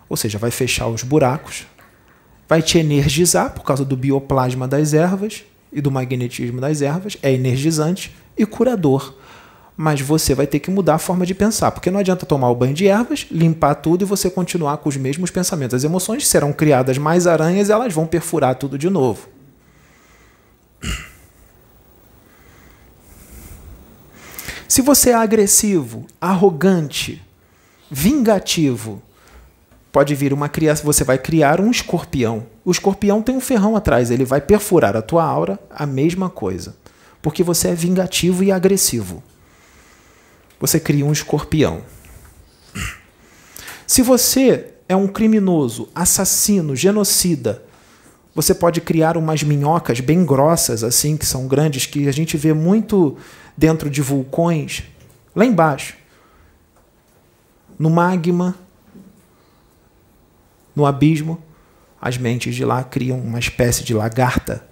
ou seja, vai fechar os buracos vai te energizar por causa do bioplasma das ervas e do magnetismo das ervas, é energizante e curador. Mas você vai ter que mudar a forma de pensar, porque não adianta tomar o banho de ervas, limpar tudo e você continuar com os mesmos pensamentos. As emoções serão criadas mais aranhas e elas vão perfurar tudo de novo. Se você é agressivo, arrogante, vingativo, pode vir uma criança, você vai criar um escorpião. O escorpião tem um ferrão atrás, ele vai perfurar a tua aura, a mesma coisa. Porque você é vingativo e agressivo. Você cria um escorpião. Se você é um criminoso, assassino, genocida, você pode criar umas minhocas bem grossas, assim, que são grandes, que a gente vê muito dentro de vulcões, lá embaixo, no magma, no abismo, as mentes de lá criam uma espécie de lagarta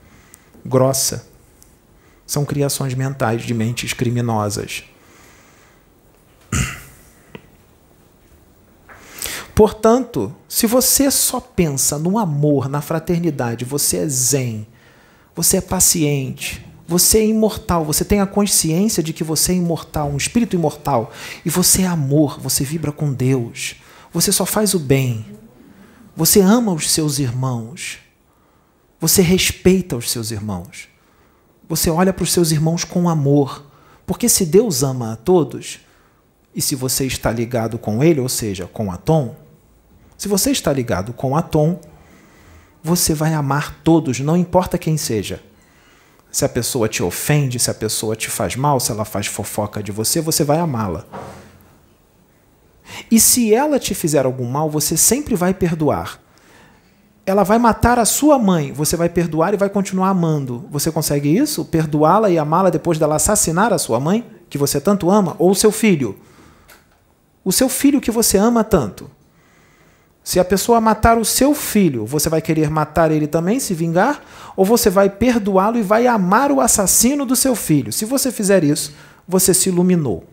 grossa. São criações mentais de mentes criminosas. Portanto, se você só pensa no amor, na fraternidade, você é zen, você é paciente, você é imortal, você tem a consciência de que você é imortal, um espírito imortal, e você é amor, você vibra com Deus, você só faz o bem, você ama os seus irmãos. Você respeita os seus irmãos. Você olha para os seus irmãos com amor. Porque se Deus ama a todos, e se você está ligado com Ele, ou seja, com Atom, se você está ligado com Atom, você vai amar todos, não importa quem seja. Se a pessoa te ofende, se a pessoa te faz mal, se ela faz fofoca de você, você vai amá-la. E se ela te fizer algum mal, você sempre vai perdoar. Ela vai matar a sua mãe, você vai perdoar e vai continuar amando. Você consegue isso? Perdoá-la e amá-la depois dela assassinar a sua mãe, que você tanto ama, ou o seu filho? O seu filho que você ama tanto. Se a pessoa matar o seu filho, você vai querer matar ele também, se vingar? Ou você vai perdoá-lo e vai amar o assassino do seu filho? Se você fizer isso, você se iluminou.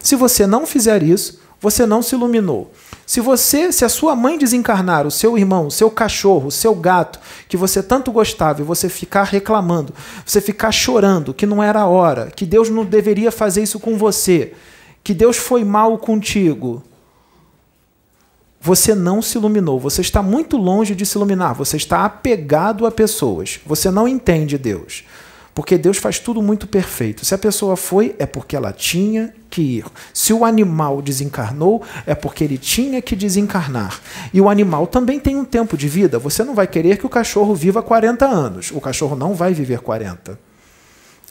Se você não fizer isso, você não se iluminou. Se você, se a sua mãe desencarnar, o seu irmão, o seu cachorro, o seu gato, que você tanto gostava, e você ficar reclamando, você ficar chorando que não era a hora, que Deus não deveria fazer isso com você, que Deus foi mal contigo, você não se iluminou, você está muito longe de se iluminar, você está apegado a pessoas, você não entende Deus. Porque Deus faz tudo muito perfeito. Se a pessoa foi, é porque ela tinha que ir. Se o animal desencarnou, é porque ele tinha que desencarnar. E o animal também tem um tempo de vida. Você não vai querer que o cachorro viva 40 anos. O cachorro não vai viver 40.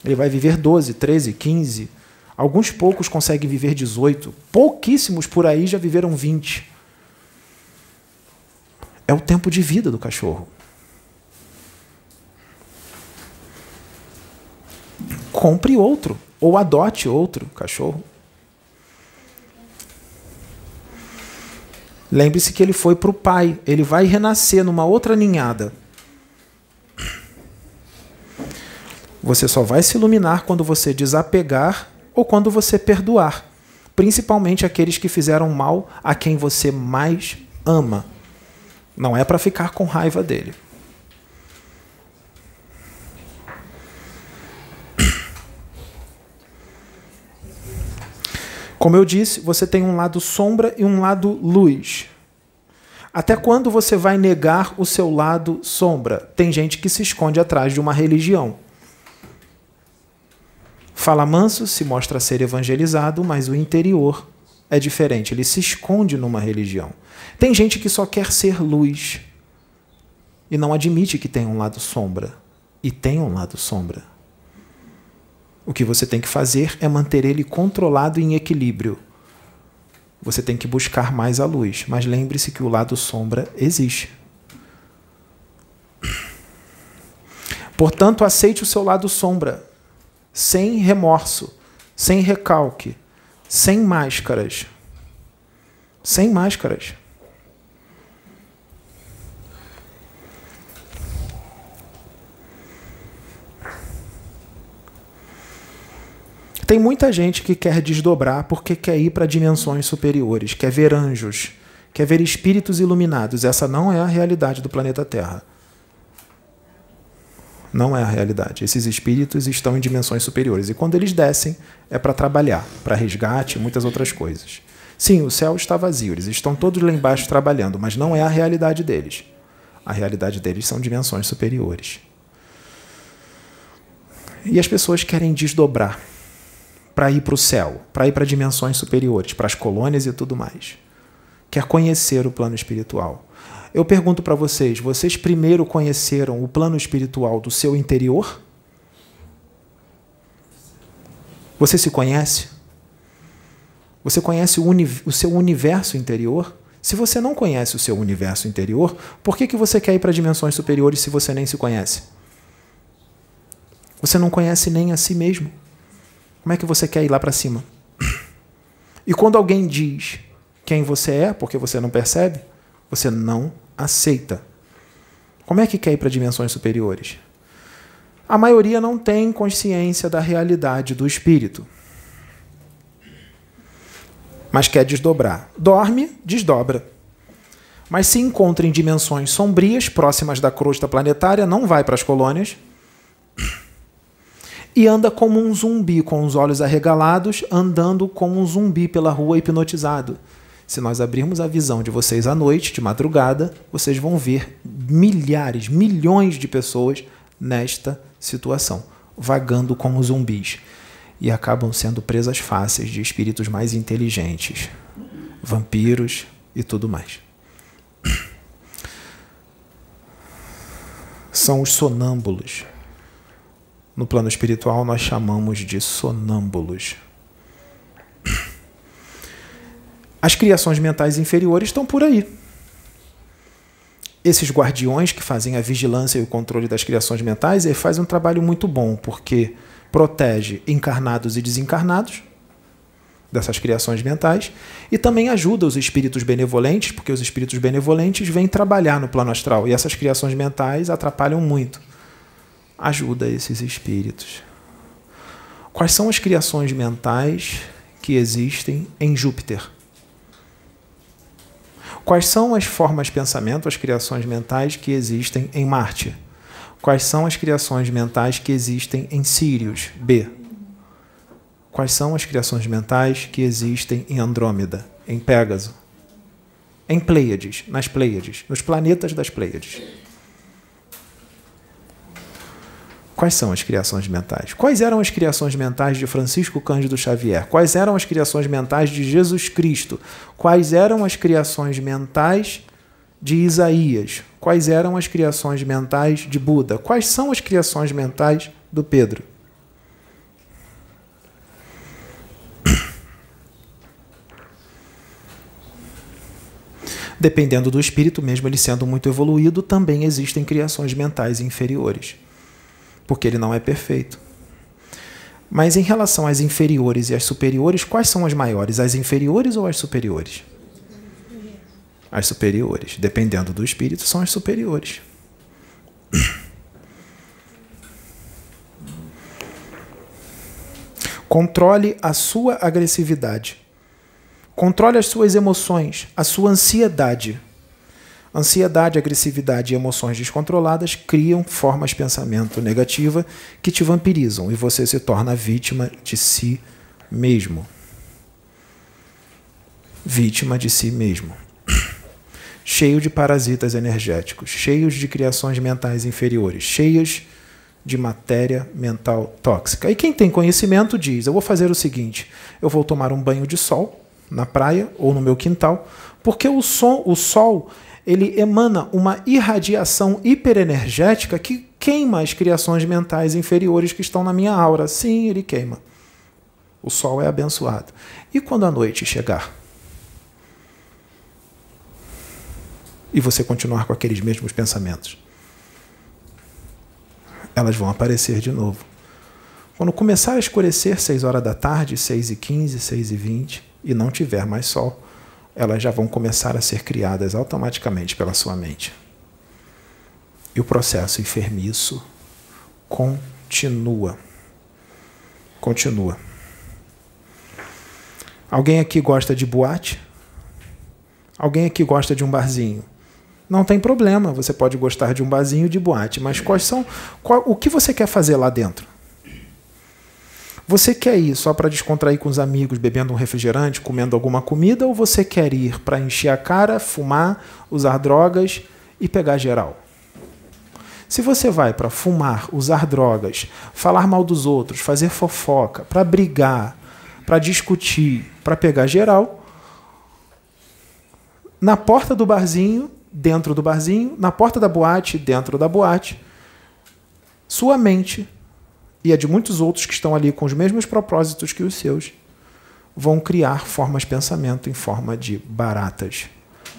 Ele vai viver 12, 13, 15. Alguns poucos conseguem viver 18. Pouquíssimos por aí já viveram 20. É o tempo de vida do cachorro. compre outro ou adote outro cachorro. Lembre-se que ele foi para o pai, ele vai renascer numa outra ninhada. Você só vai se iluminar quando você desapegar ou quando você perdoar, principalmente aqueles que fizeram mal a quem você mais ama. Não é para ficar com raiva dele. Como eu disse, você tem um lado sombra e um lado luz. Até quando você vai negar o seu lado sombra? Tem gente que se esconde atrás de uma religião. Fala manso, se mostra ser evangelizado, mas o interior é diferente, ele se esconde numa religião. Tem gente que só quer ser luz e não admite que tem um lado sombra. E tem um lado sombra. O que você tem que fazer é manter ele controlado e em equilíbrio. Você tem que buscar mais a luz, mas lembre-se que o lado sombra existe. Portanto, aceite o seu lado sombra, sem remorso, sem recalque, sem máscaras. Sem máscaras. Tem muita gente que quer desdobrar porque quer ir para dimensões superiores, quer ver anjos, quer ver espíritos iluminados. Essa não é a realidade do planeta Terra. Não é a realidade. Esses espíritos estão em dimensões superiores. E quando eles descem, é para trabalhar, para resgate e muitas outras coisas. Sim, o céu está vazio, eles estão todos lá embaixo trabalhando, mas não é a realidade deles. A realidade deles são dimensões superiores. E as pessoas querem desdobrar para ir para o céu, para ir para dimensões superiores, para as colônias e tudo mais. Quer conhecer o plano espiritual. Eu pergunto para vocês: vocês primeiro conheceram o plano espiritual do seu interior? Você se conhece? Você conhece o, o, seu universo interior? Se você não conhece o seu universo interior, por que, que você quer ir para dimensões superiores se você nem se conhece? Você não conhece nem a si mesmo. Como é que você quer ir lá para cima? E quando alguém diz quem você é, porque você não percebe, você não aceita. Como é que quer ir para dimensões superiores? A maioria não tem consciência da realidade do espírito. Mas quer desdobrar. Dorme, desdobra. Mas se encontra em dimensões sombrias, próximas da crosta planetária, não vai para as colônias. E anda como um zumbi, com os olhos arregalados, andando como um zumbi pela rua hipnotizado. Se nós abrirmos a visão de vocês à noite, de madrugada, vocês vão ver milhares, milhões de pessoas nesta situação, vagando como zumbis. E acabam sendo presas fáceis de espíritos mais inteligentes, vampiros e tudo mais. São os sonâmbulos. No plano espiritual, nós chamamos de sonâmbulos. As criações mentais inferiores estão por aí. Esses guardiões que fazem a vigilância e o controle das criações mentais, ele faz um trabalho muito bom, porque protege encarnados e desencarnados dessas criações mentais e também ajuda os espíritos benevolentes, porque os espíritos benevolentes vêm trabalhar no plano astral e essas criações mentais atrapalham muito. Ajuda esses espíritos. Quais são as criações mentais que existem em Júpiter? Quais são as formas de pensamento, as criações mentais que existem em Marte? Quais são as criações mentais que existem em Sirius? B. Quais são as criações mentais que existem em Andrômeda, em Pégaso? Em Pleiades, nas Pleiades, nos planetas das Pleiades. Quais são as criações mentais? Quais eram as criações mentais de Francisco Cândido Xavier? Quais eram as criações mentais de Jesus Cristo? Quais eram as criações mentais de Isaías? Quais eram as criações mentais de Buda? Quais são as criações mentais do Pedro? Dependendo do espírito, mesmo ele sendo muito evoluído, também existem criações mentais inferiores porque ele não é perfeito. Mas em relação às inferiores e às superiores, quais são as maiores? As inferiores ou as superiores? As superiores. Dependendo do espírito, são as superiores. Controle a sua agressividade. Controle as suas emoções, a sua ansiedade. Ansiedade, agressividade e emoções descontroladas criam formas de pensamento negativa que te vampirizam e você se torna vítima de si mesmo. Vítima de si mesmo. Cheio de parasitas energéticos, cheios de criações mentais inferiores, cheios de matéria mental tóxica. E quem tem conhecimento diz: eu vou fazer o seguinte, eu vou tomar um banho de sol na praia ou no meu quintal, porque o, som, o sol ele emana uma irradiação hiperenergética que queima as criações mentais inferiores que estão na minha aura. Sim, ele queima. O sol é abençoado. E quando a noite chegar? E você continuar com aqueles mesmos pensamentos? Elas vão aparecer de novo. Quando começar a escurecer, 6 horas da tarde, 6 e 15, 6 e 20, e não tiver mais sol, elas já vão começar a ser criadas automaticamente pela sua mente. E o processo enfermiço continua. Continua. Alguém aqui gosta de boate? Alguém aqui gosta de um barzinho? Não tem problema, você pode gostar de um barzinho de boate, mas quais são qual, o que você quer fazer lá dentro? Você quer ir só para descontrair com os amigos, bebendo um refrigerante, comendo alguma comida, ou você quer ir para encher a cara, fumar, usar drogas e pegar geral? Se você vai para fumar, usar drogas, falar mal dos outros, fazer fofoca, para brigar, para discutir, para pegar geral, na porta do barzinho, dentro do barzinho, na porta da boate, dentro da boate, sua mente e a de muitos outros que estão ali com os mesmos propósitos que os seus vão criar formas de pensamento em forma de baratas.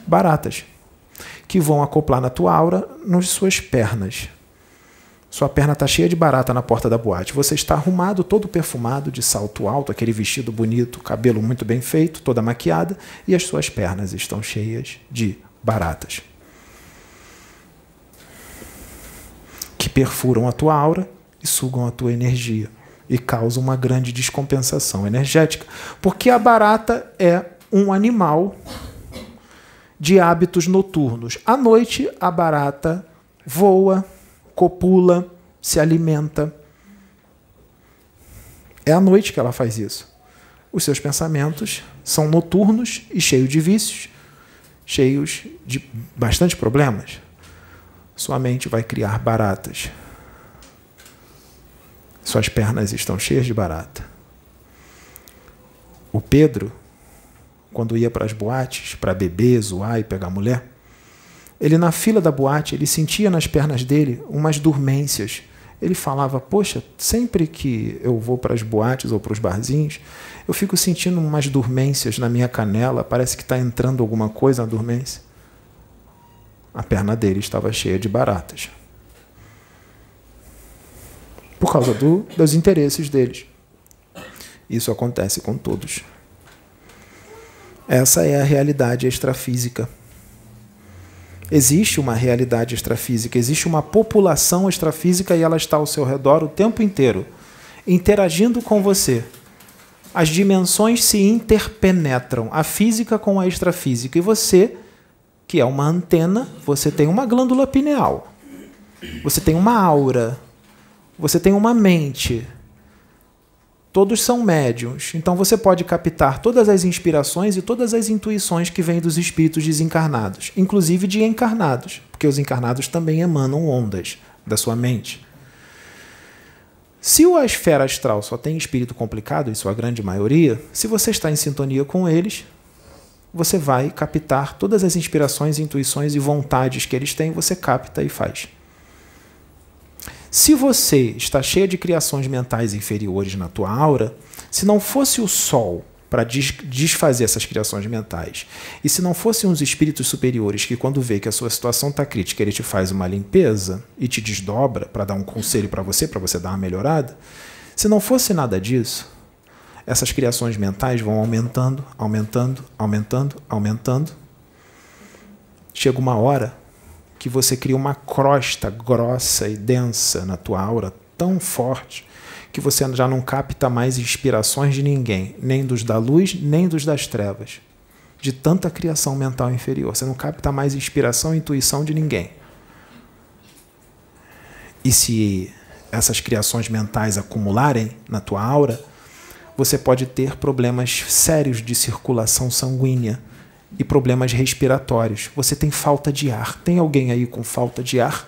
Baratas que vão acoplar na tua aura nas suas pernas. Sua perna está cheia de barata na porta da boate. Você está arrumado, todo perfumado, de salto alto, aquele vestido bonito, cabelo muito bem feito, toda maquiada, e as suas pernas estão cheias de baratas. Que perfuram a tua aura e sugam a tua energia e causam uma grande descompensação energética. Porque a barata é um animal de hábitos noturnos. À noite, a barata voa, copula, se alimenta. É à noite que ela faz isso. Os seus pensamentos são noturnos e cheios de vícios, cheios de bastante problemas. Sua mente vai criar baratas. Suas pernas estão cheias de barata. O Pedro quando ia para as boates para beber, zoar e pegar mulher, ele na fila da boate, ele sentia nas pernas dele umas dormências. Ele falava: "Poxa, sempre que eu vou para as boates ou para os barzinhos, eu fico sentindo umas dormências na minha canela, parece que está entrando alguma coisa na dormência". A perna dele estava cheia de baratas. Por causa do, dos interesses deles. Isso acontece com todos. Essa é a realidade extrafísica. Existe uma realidade extrafísica, existe uma população extrafísica e ela está ao seu redor o tempo inteiro, interagindo com você. As dimensões se interpenetram, a física com a extrafísica. E você, que é uma antena, você tem uma glândula pineal, você tem uma aura, você tem uma mente, Todos são médiums, então você pode captar todas as inspirações e todas as intuições que vêm dos espíritos desencarnados, inclusive de encarnados, porque os encarnados também emanam ondas da sua mente. Se a esfera astral só tem espírito complicado, em sua grande maioria, se você está em sintonia com eles, você vai captar todas as inspirações, intuições e vontades que eles têm, você capta e faz. Se você está cheia de criações mentais inferiores na tua aura, se não fosse o Sol para desfazer essas criações mentais, e se não fossem os espíritos superiores que, quando vê que a sua situação está crítica, ele te faz uma limpeza e te desdobra para dar um conselho para você, para você dar uma melhorada, se não fosse nada disso, essas criações mentais vão aumentando, aumentando, aumentando, aumentando. Chega uma hora que você cria uma crosta grossa e densa na tua aura, tão forte, que você já não capta mais inspirações de ninguém, nem dos da luz, nem dos das trevas. De tanta criação mental inferior. Você não capta mais inspiração e intuição de ninguém. E se essas criações mentais acumularem na tua aura, você pode ter problemas sérios de circulação sanguínea e problemas respiratórios. Você tem falta de ar. Tem alguém aí com falta de ar?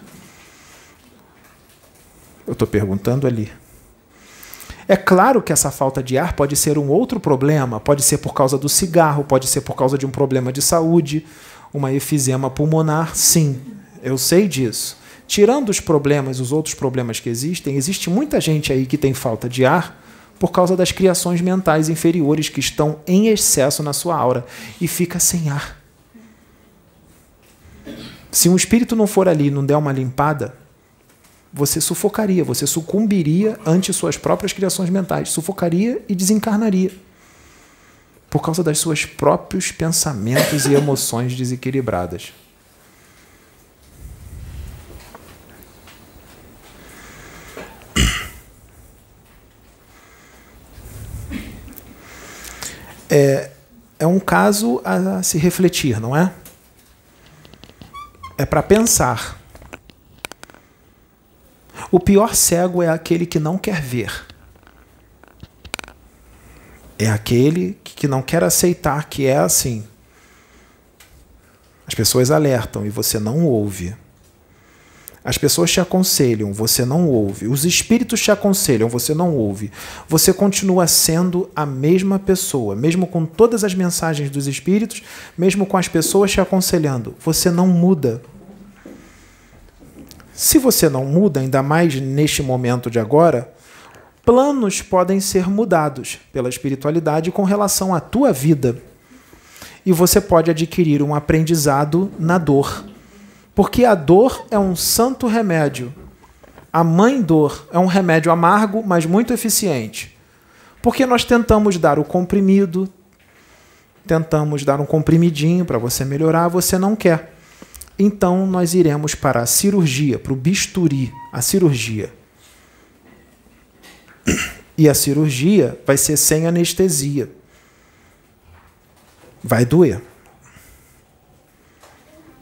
Eu estou perguntando ali. É claro que essa falta de ar pode ser um outro problema, pode ser por causa do cigarro, pode ser por causa de um problema de saúde, uma efizema pulmonar, sim, eu sei disso. Tirando os problemas, os outros problemas que existem, existe muita gente aí que tem falta de ar por causa das criações mentais inferiores que estão em excesso na sua aura e fica sem ar. Se um espírito não for ali e não der uma limpada, você sufocaria, você sucumbiria ante suas próprias criações mentais, sufocaria e desencarnaria. Por causa das suas próprios pensamentos e emoções desequilibradas. É, é um caso a se refletir, não é? É para pensar. O pior cego é aquele que não quer ver. É aquele que não quer aceitar que é assim. As pessoas alertam e você não ouve. As pessoas te aconselham, você não ouve. Os espíritos te aconselham, você não ouve. Você continua sendo a mesma pessoa, mesmo com todas as mensagens dos espíritos, mesmo com as pessoas te aconselhando. Você não muda. Se você não muda, ainda mais neste momento de agora, planos podem ser mudados pela espiritualidade com relação à tua vida. E você pode adquirir um aprendizado na dor porque a dor é um santo remédio. A mãe dor é um remédio amargo, mas muito eficiente. Porque nós tentamos dar o comprimido, tentamos dar um comprimidinho para você melhorar, você não quer. Então nós iremos para a cirurgia, para o bisturi, a cirurgia. E a cirurgia vai ser sem anestesia. Vai doer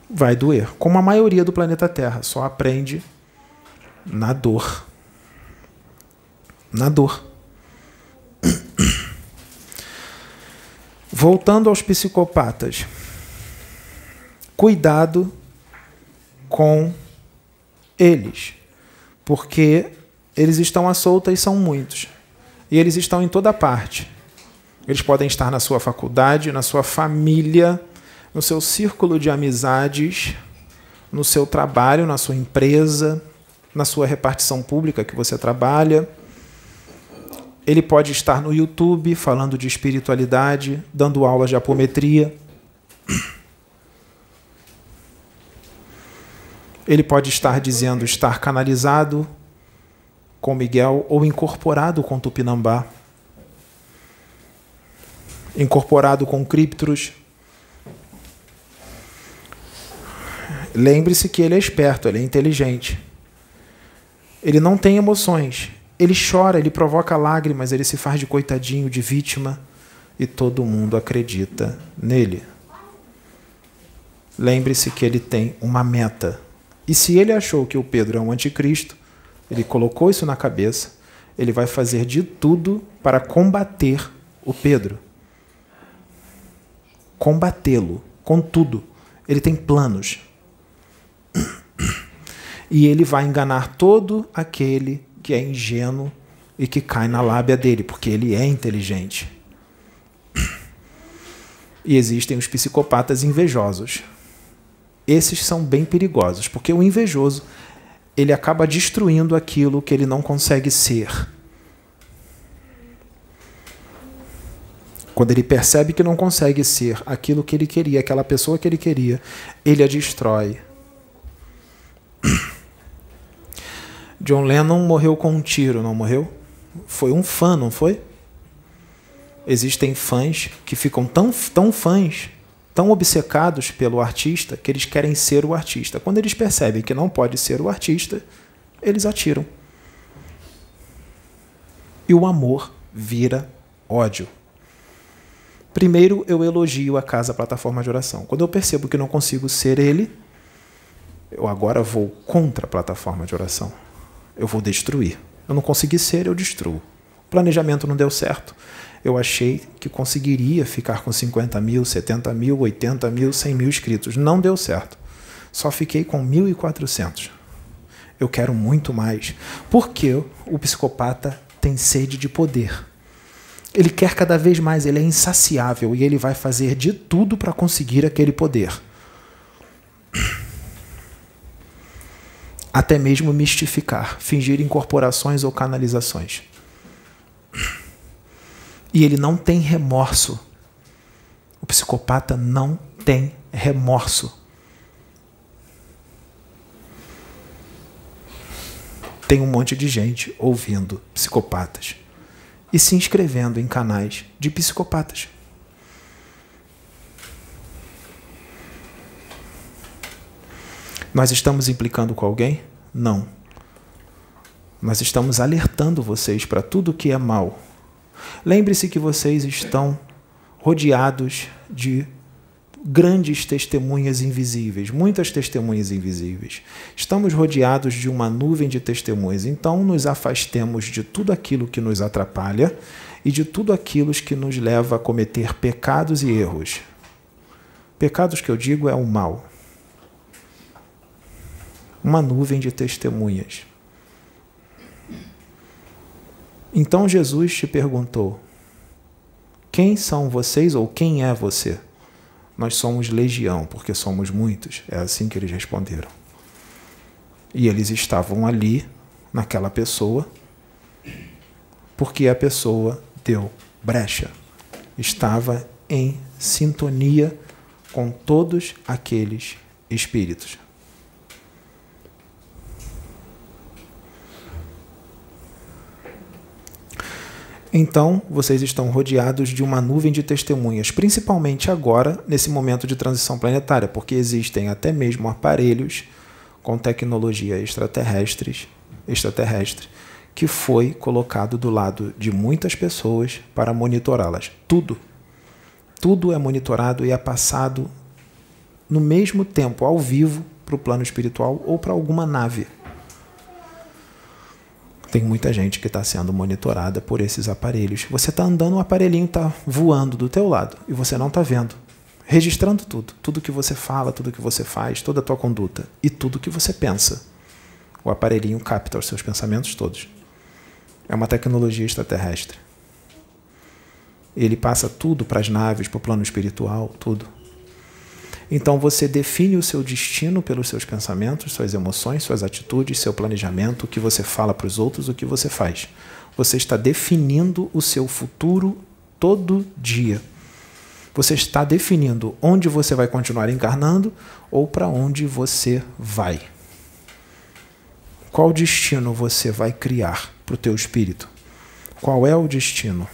vai doer. Como a maioria do planeta Terra, só aprende na dor. Na dor. Voltando aos psicopatas. Cuidado com eles, porque eles estão à solta e são muitos. E eles estão em toda parte. Eles podem estar na sua faculdade, na sua família, no seu círculo de amizades, no seu trabalho, na sua empresa, na sua repartição pública que você trabalha. Ele pode estar no YouTube falando de espiritualidade, dando aulas de apometria. Ele pode estar dizendo estar canalizado com Miguel ou incorporado com Tupinambá, incorporado com Críptros, Lembre-se que ele é esperto, ele é inteligente. Ele não tem emoções. Ele chora, ele provoca lágrimas, ele se faz de coitadinho, de vítima, e todo mundo acredita nele. Lembre-se que ele tem uma meta. E se ele achou que o Pedro é um anticristo, ele colocou isso na cabeça, ele vai fazer de tudo para combater o Pedro. Combatê-lo com tudo. Ele tem planos e ele vai enganar todo aquele que é ingênuo e que cai na lábia dele, porque ele é inteligente. E existem os psicopatas invejosos. Esses são bem perigosos, porque o invejoso ele acaba destruindo aquilo que ele não consegue ser. Quando ele percebe que não consegue ser aquilo que ele queria, aquela pessoa que ele queria, ele a destrói. John Lennon morreu com um tiro, não morreu? Foi um fã, não foi? Existem fãs que ficam tão, tão fãs, tão obcecados pelo artista, que eles querem ser o artista. Quando eles percebem que não pode ser o artista, eles atiram. E o amor vira ódio. Primeiro eu elogio a casa plataforma de oração. Quando eu percebo que não consigo ser ele, eu agora vou contra a plataforma de oração eu vou destruir. Eu não consegui ser, eu destruo. O planejamento não deu certo. Eu achei que conseguiria ficar com 50 mil, 70 mil, 80 mil, 100 mil inscritos. Não deu certo. Só fiquei com 1.400. Eu quero muito mais. Porque o psicopata tem sede de poder. Ele quer cada vez mais, ele é insaciável e ele vai fazer de tudo para conseguir aquele poder. Até mesmo mistificar, fingir incorporações ou canalizações. E ele não tem remorso. O psicopata não tem remorso. Tem um monte de gente ouvindo psicopatas e se inscrevendo em canais de psicopatas. Nós estamos implicando com alguém? Não. Nós estamos alertando vocês para tudo que é mal. Lembre-se que vocês estão rodeados de grandes testemunhas invisíveis, muitas testemunhas invisíveis. Estamos rodeados de uma nuvem de testemunhas, então nos afastemos de tudo aquilo que nos atrapalha e de tudo aquilo que nos leva a cometer pecados e erros. Pecados que eu digo é o mal. Uma nuvem de testemunhas. Então Jesus te perguntou: Quem são vocês ou quem é você? Nós somos legião, porque somos muitos. É assim que eles responderam. E eles estavam ali, naquela pessoa, porque a pessoa deu brecha. Estava em sintonia com todos aqueles espíritos. Então, vocês estão rodeados de uma nuvem de testemunhas, principalmente agora, nesse momento de transição planetária, porque existem até mesmo aparelhos com tecnologia extraterrestres, extraterrestre, que foi colocado do lado de muitas pessoas para monitorá-las. Tudo. Tudo é monitorado e é passado no mesmo tempo, ao vivo, para o plano espiritual ou para alguma nave tem muita gente que está sendo monitorada por esses aparelhos. Você está andando, o aparelhinho está voando do teu lado e você não está vendo. Registrando tudo, tudo que você fala, tudo que você faz, toda a tua conduta e tudo que você pensa. O aparelhinho capta os seus pensamentos todos. É uma tecnologia extraterrestre. Ele passa tudo para as naves, para o plano espiritual, tudo. Então você define o seu destino pelos seus pensamentos, suas emoções, suas atitudes, seu planejamento, o que você fala para os outros, o que você faz. Você está definindo o seu futuro todo dia. Você está definindo onde você vai continuar encarnando ou para onde você vai. Qual destino você vai criar para o teu espírito? Qual é o destino?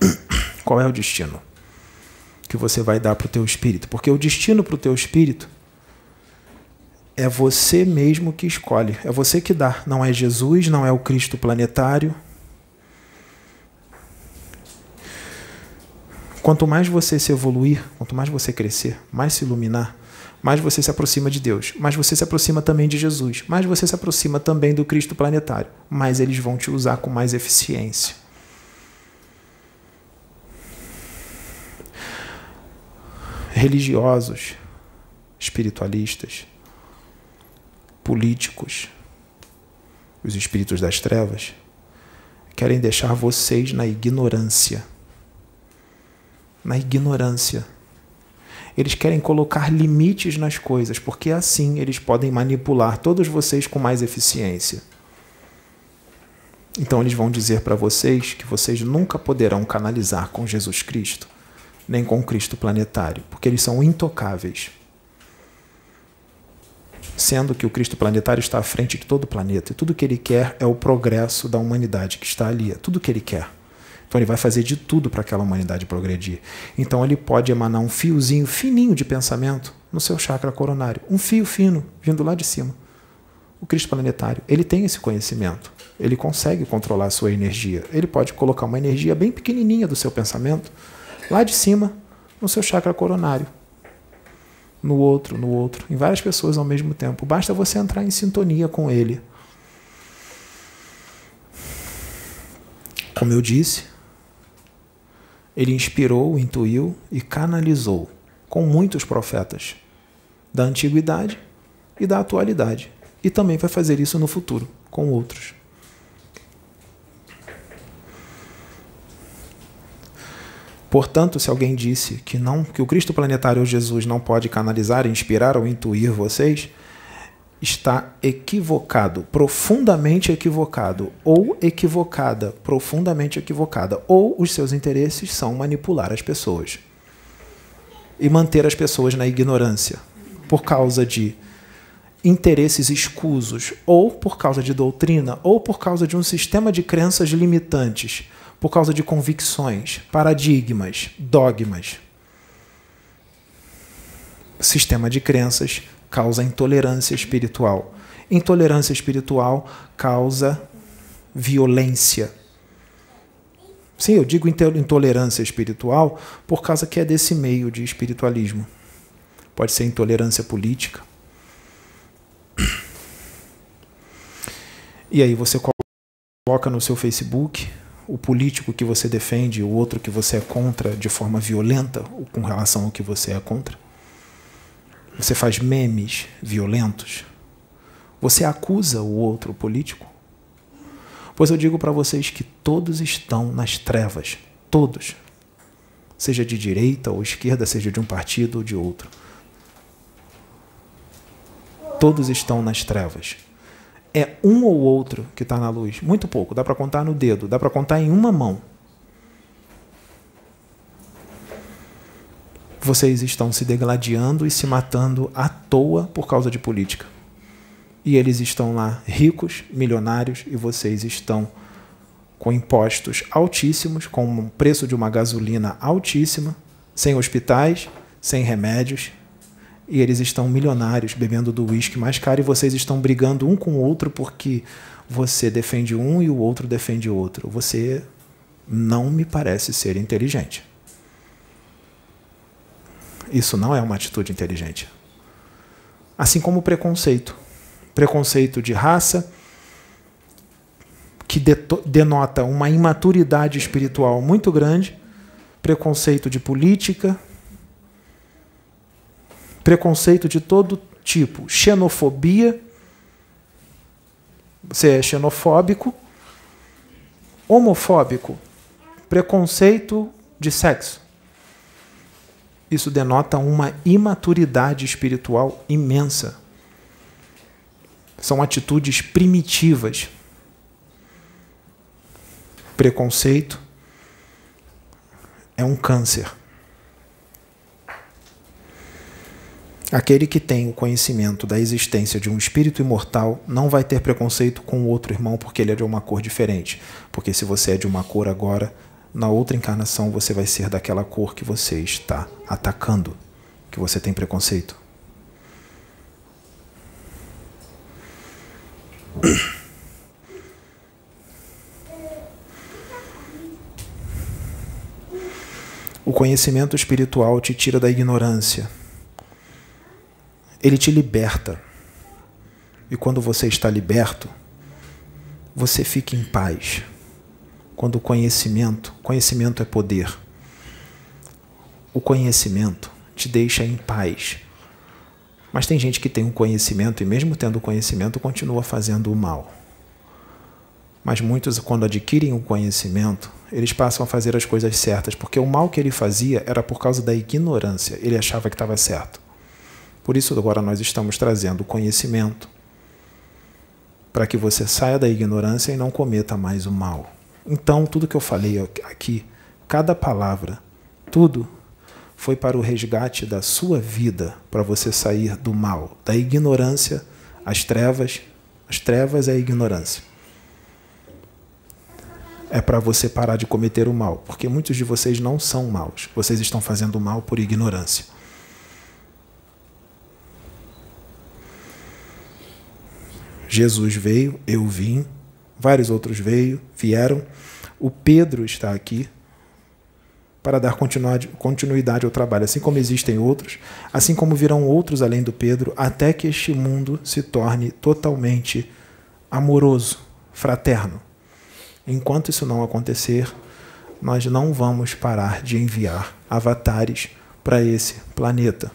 Qual é o destino? Que você vai dar para o teu espírito, porque o destino para o teu espírito é você mesmo que escolhe, é você que dá, não é Jesus, não é o Cristo planetário. Quanto mais você se evoluir, quanto mais você crescer, mais se iluminar, mais você se aproxima de Deus, mais você se aproxima também de Jesus, mais você se aproxima também do Cristo planetário, mais eles vão te usar com mais eficiência. Religiosos, espiritualistas, políticos, os espíritos das trevas, querem deixar vocês na ignorância. Na ignorância. Eles querem colocar limites nas coisas, porque assim eles podem manipular todos vocês com mais eficiência. Então eles vão dizer para vocês que vocês nunca poderão canalizar com Jesus Cristo nem com Cristo planetário, porque eles são intocáveis. Sendo que o Cristo planetário está à frente de todo o planeta, e tudo que ele quer é o progresso da humanidade que está ali, é tudo que ele quer. Então ele vai fazer de tudo para aquela humanidade progredir. Então ele pode emanar um fiozinho fininho de pensamento no seu chakra coronário, um fio fino vindo lá de cima. O Cristo planetário, ele tem esse conhecimento. Ele consegue controlar a sua energia. Ele pode colocar uma energia bem pequenininha do seu pensamento lá de cima, no seu chakra coronário. No outro, no outro, em várias pessoas ao mesmo tempo. Basta você entrar em sintonia com ele. Como eu disse, ele inspirou, intuiu e canalizou com muitos profetas da antiguidade e da atualidade. E também vai fazer isso no futuro com outros. Portanto, se alguém disse que não, que o Cristo planetário Jesus não pode canalizar, inspirar ou intuir vocês, está equivocado, profundamente equivocado, ou equivocada, profundamente equivocada, ou os seus interesses são manipular as pessoas e manter as pessoas na ignorância por causa de interesses escusos, ou por causa de doutrina, ou por causa de um sistema de crenças limitantes por causa de convicções, paradigmas, dogmas. Sistema de crenças causa intolerância espiritual. Intolerância espiritual causa violência. Sim, eu digo intolerância espiritual por causa que é desse meio de espiritualismo. Pode ser intolerância política. E aí você coloca no seu Facebook o político que você defende, o outro que você é contra de forma violenta com relação ao que você é contra. Você faz memes violentos. Você acusa o outro político. Pois eu digo para vocês que todos estão nas trevas. Todos. Seja de direita ou esquerda, seja de um partido ou de outro. Todos estão nas trevas é um ou outro que está na luz. Muito pouco, dá para contar no dedo, dá para contar em uma mão. Vocês estão se degladiando e se matando à toa por causa de política. E eles estão lá ricos, milionários, e vocês estão com impostos altíssimos, com o preço de uma gasolina altíssima, sem hospitais, sem remédios, e eles estão milionários bebendo do uísque mais caro e vocês estão brigando um com o outro porque você defende um e o outro defende o outro. Você não me parece ser inteligente. Isso não é uma atitude inteligente. Assim como o preconceito. Preconceito de raça, que denota uma imaturidade espiritual muito grande, preconceito de política, preconceito de todo tipo, xenofobia, você é xenofóbico, homofóbico, preconceito de sexo. Isso denota uma imaturidade espiritual imensa. São atitudes primitivas. Preconceito é um câncer. Aquele que tem o conhecimento da existência de um espírito imortal não vai ter preconceito com o outro irmão porque ele é de uma cor diferente. Porque se você é de uma cor agora, na outra encarnação você vai ser daquela cor que você está atacando, que você tem preconceito. O conhecimento espiritual te tira da ignorância ele te liberta. E quando você está liberto, você fica em paz. Quando o conhecimento, conhecimento é poder. O conhecimento te deixa em paz. Mas tem gente que tem um conhecimento e mesmo tendo conhecimento continua fazendo o mal. Mas muitos quando adquirem o conhecimento, eles passam a fazer as coisas certas, porque o mal que ele fazia era por causa da ignorância. Ele achava que estava certo. Por isso, agora nós estamos trazendo conhecimento para que você saia da ignorância e não cometa mais o mal. Então, tudo que eu falei aqui, cada palavra, tudo foi para o resgate da sua vida, para você sair do mal, da ignorância, as trevas. As trevas é a ignorância. É para você parar de cometer o mal, porque muitos de vocês não são maus, vocês estão fazendo mal por ignorância. Jesus veio, eu vim, vários outros veio, vieram. O Pedro está aqui para dar continuidade ao trabalho, assim como existem outros, assim como virão outros além do Pedro, até que este mundo se torne totalmente amoroso, fraterno. Enquanto isso não acontecer, nós não vamos parar de enviar avatares para esse planeta.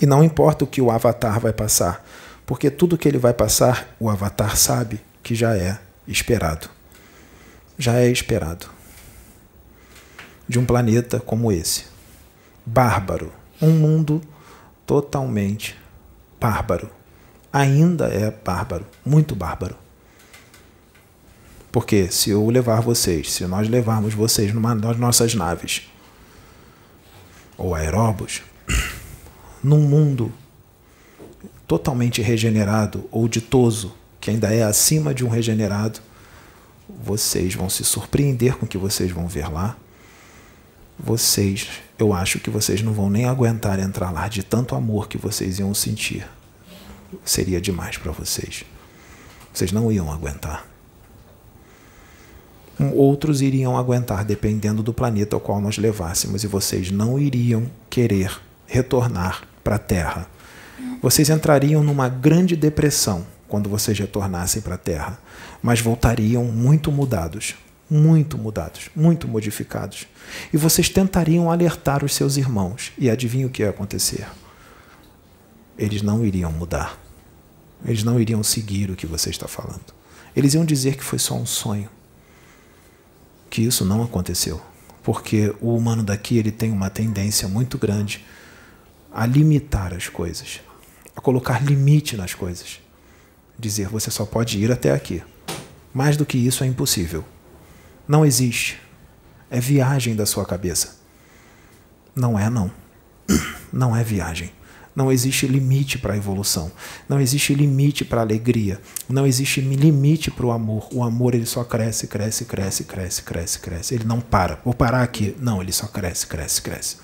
E não importa o que o avatar vai passar, porque tudo que ele vai passar, o avatar sabe que já é esperado. Já é esperado. De um planeta como esse. Bárbaro. Um mundo totalmente bárbaro. Ainda é bárbaro, muito bárbaro. Porque se eu levar vocês, se nós levarmos vocês numa das nossas naves, ou aeróbus, num mundo totalmente regenerado ou ditoso, que ainda é acima de um regenerado, vocês vão se surpreender com o que vocês vão ver lá. Vocês, eu acho que vocês não vão nem aguentar entrar lá de tanto amor que vocês iam sentir. seria demais para vocês. Vocês não iam aguentar. Outros iriam aguentar dependendo do planeta ao qual nós levássemos, e vocês não iriam querer retornar para a Terra. Vocês entrariam numa grande depressão quando vocês retornassem para a Terra, mas voltariam muito mudados, muito mudados, muito modificados. E vocês tentariam alertar os seus irmãos, e adivinha o que ia acontecer? Eles não iriam mudar. Eles não iriam seguir o que você está falando. Eles iam dizer que foi só um sonho. Que isso não aconteceu. Porque o humano daqui ele tem uma tendência muito grande a limitar as coisas, a colocar limite nas coisas. Dizer você só pode ir até aqui. Mais do que isso é impossível. Não existe. É viagem da sua cabeça. Não é, não. Não é viagem. Não existe limite para a evolução. Não existe limite para a alegria. Não existe limite para o amor. O amor ele só cresce, cresce, cresce, cresce, cresce, cresce. Ele não para. Vou parar aqui. Não, ele só cresce, cresce, cresce.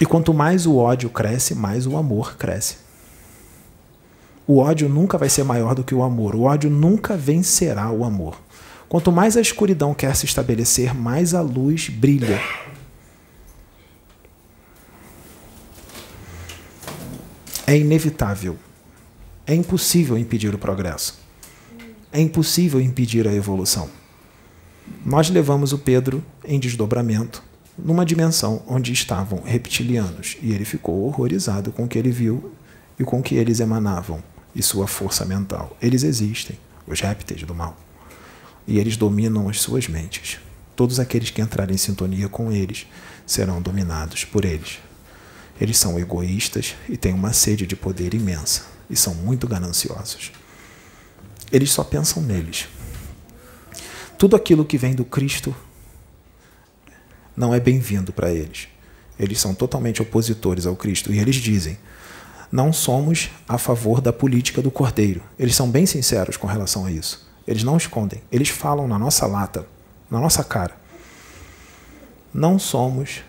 E quanto mais o ódio cresce, mais o amor cresce. O ódio nunca vai ser maior do que o amor. O ódio nunca vencerá o amor. Quanto mais a escuridão quer se estabelecer, mais a luz brilha. É inevitável. É impossível impedir o progresso. É impossível impedir a evolução. Nós levamos o Pedro em desdobramento numa dimensão onde estavam reptilianos e ele ficou horrorizado com o que ele viu e com o que eles emanavam e sua força mental. Eles existem, os répteis do mal. E eles dominam as suas mentes. Todos aqueles que entrarem em sintonia com eles serão dominados por eles. Eles são egoístas e têm uma sede de poder imensa e são muito gananciosos. Eles só pensam neles. Tudo aquilo que vem do Cristo não é bem-vindo para eles. Eles são totalmente opositores ao Cristo e eles dizem: não somos a favor da política do cordeiro. Eles são bem sinceros com relação a isso. Eles não escondem. Eles falam na nossa lata, na nossa cara. Não somos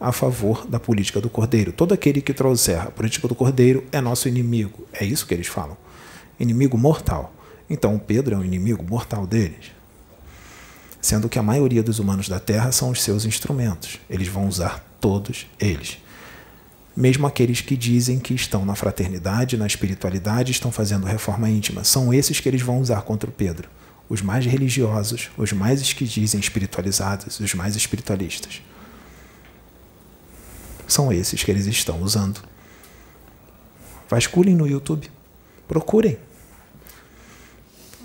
a favor da política do cordeiro. Todo aquele que trouxer a política do cordeiro é nosso inimigo. É isso que eles falam. Inimigo mortal. Então Pedro é um inimigo mortal deles. Sendo que a maioria dos humanos da Terra são os seus instrumentos. Eles vão usar todos eles. Mesmo aqueles que dizem que estão na fraternidade, na espiritualidade, estão fazendo reforma íntima, são esses que eles vão usar contra o Pedro. Os mais religiosos, os mais que dizem espiritualizados, os mais espiritualistas. São esses que eles estão usando. Vasculhem no YouTube. Procurem.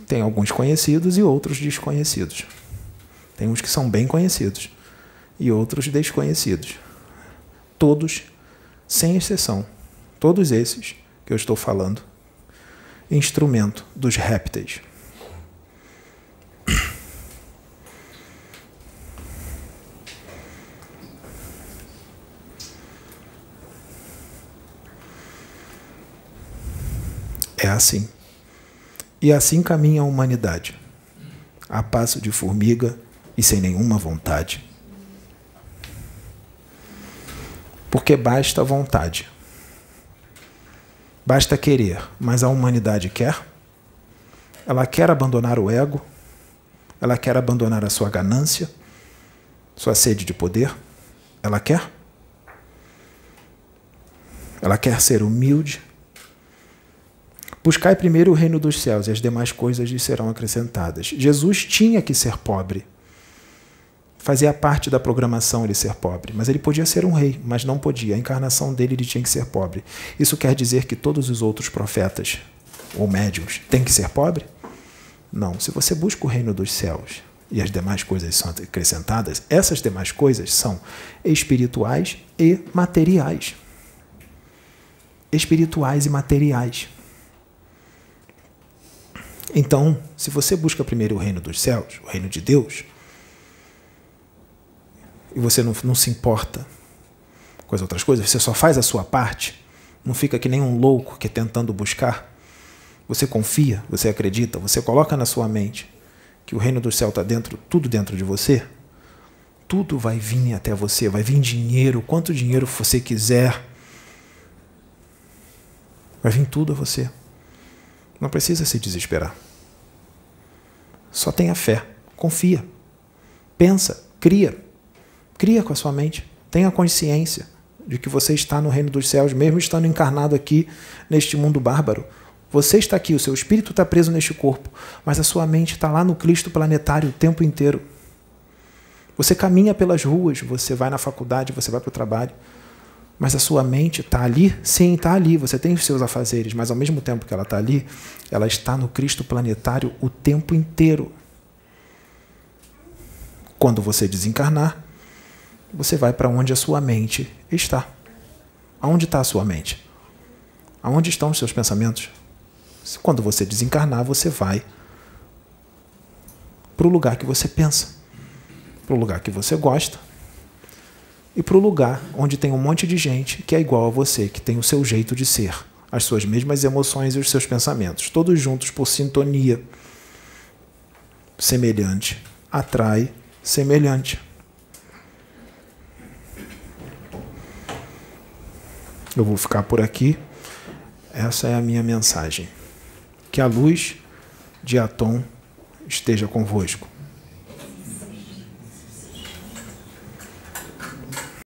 Tem alguns conhecidos e outros desconhecidos. Tem uns que são bem conhecidos e outros desconhecidos. Todos sem exceção, todos esses que eu estou falando, instrumento dos répteis. É assim. E assim caminha a humanidade, a passo de formiga e sem nenhuma vontade. Porque basta vontade. Basta querer, mas a humanidade quer? Ela quer abandonar o ego? Ela quer abandonar a sua ganância? Sua sede de poder? Ela quer? Ela quer ser humilde? Buscai primeiro o reino dos céus e as demais coisas lhe serão acrescentadas. Jesus tinha que ser pobre fazia parte da programação ele ser pobre, mas ele podia ser um rei, mas não podia. A encarnação dele ele tinha que ser pobre. Isso quer dizer que todos os outros profetas ou médiums têm que ser pobre? Não. Se você busca o reino dos céus e as demais coisas são acrescentadas, essas demais coisas são espirituais e materiais. Espirituais e materiais. Então, se você busca primeiro o reino dos céus, o reino de Deus, e você não, não se importa com as outras coisas, você só faz a sua parte, não fica que nem um louco que é tentando buscar. Você confia, você acredita, você coloca na sua mente que o reino do céu está dentro, tudo dentro de você. Tudo vai vir até você, vai vir dinheiro, quanto dinheiro você quiser. Vai vir tudo a você. Não precisa se desesperar. Só tenha fé, confia, pensa, cria. Cria com a sua mente. Tenha consciência de que você está no reino dos céus, mesmo estando encarnado aqui neste mundo bárbaro. Você está aqui, o seu espírito está preso neste corpo, mas a sua mente está lá no Cristo planetário o tempo inteiro. Você caminha pelas ruas, você vai na faculdade, você vai para o trabalho, mas a sua mente está ali? Sim, está ali. Você tem os seus afazeres, mas ao mesmo tempo que ela está ali, ela está no Cristo planetário o tempo inteiro. Quando você desencarnar, você vai para onde a sua mente está. Aonde está a sua mente? Aonde estão os seus pensamentos? Quando você desencarnar, você vai para o lugar que você pensa, para o lugar que você gosta e para o lugar onde tem um monte de gente que é igual a você, que tem o seu jeito de ser, as suas mesmas emoções e os seus pensamentos, todos juntos por sintonia. Semelhante atrai semelhante. Eu vou ficar por aqui. Essa é a minha mensagem. Que a luz de Atom esteja convosco.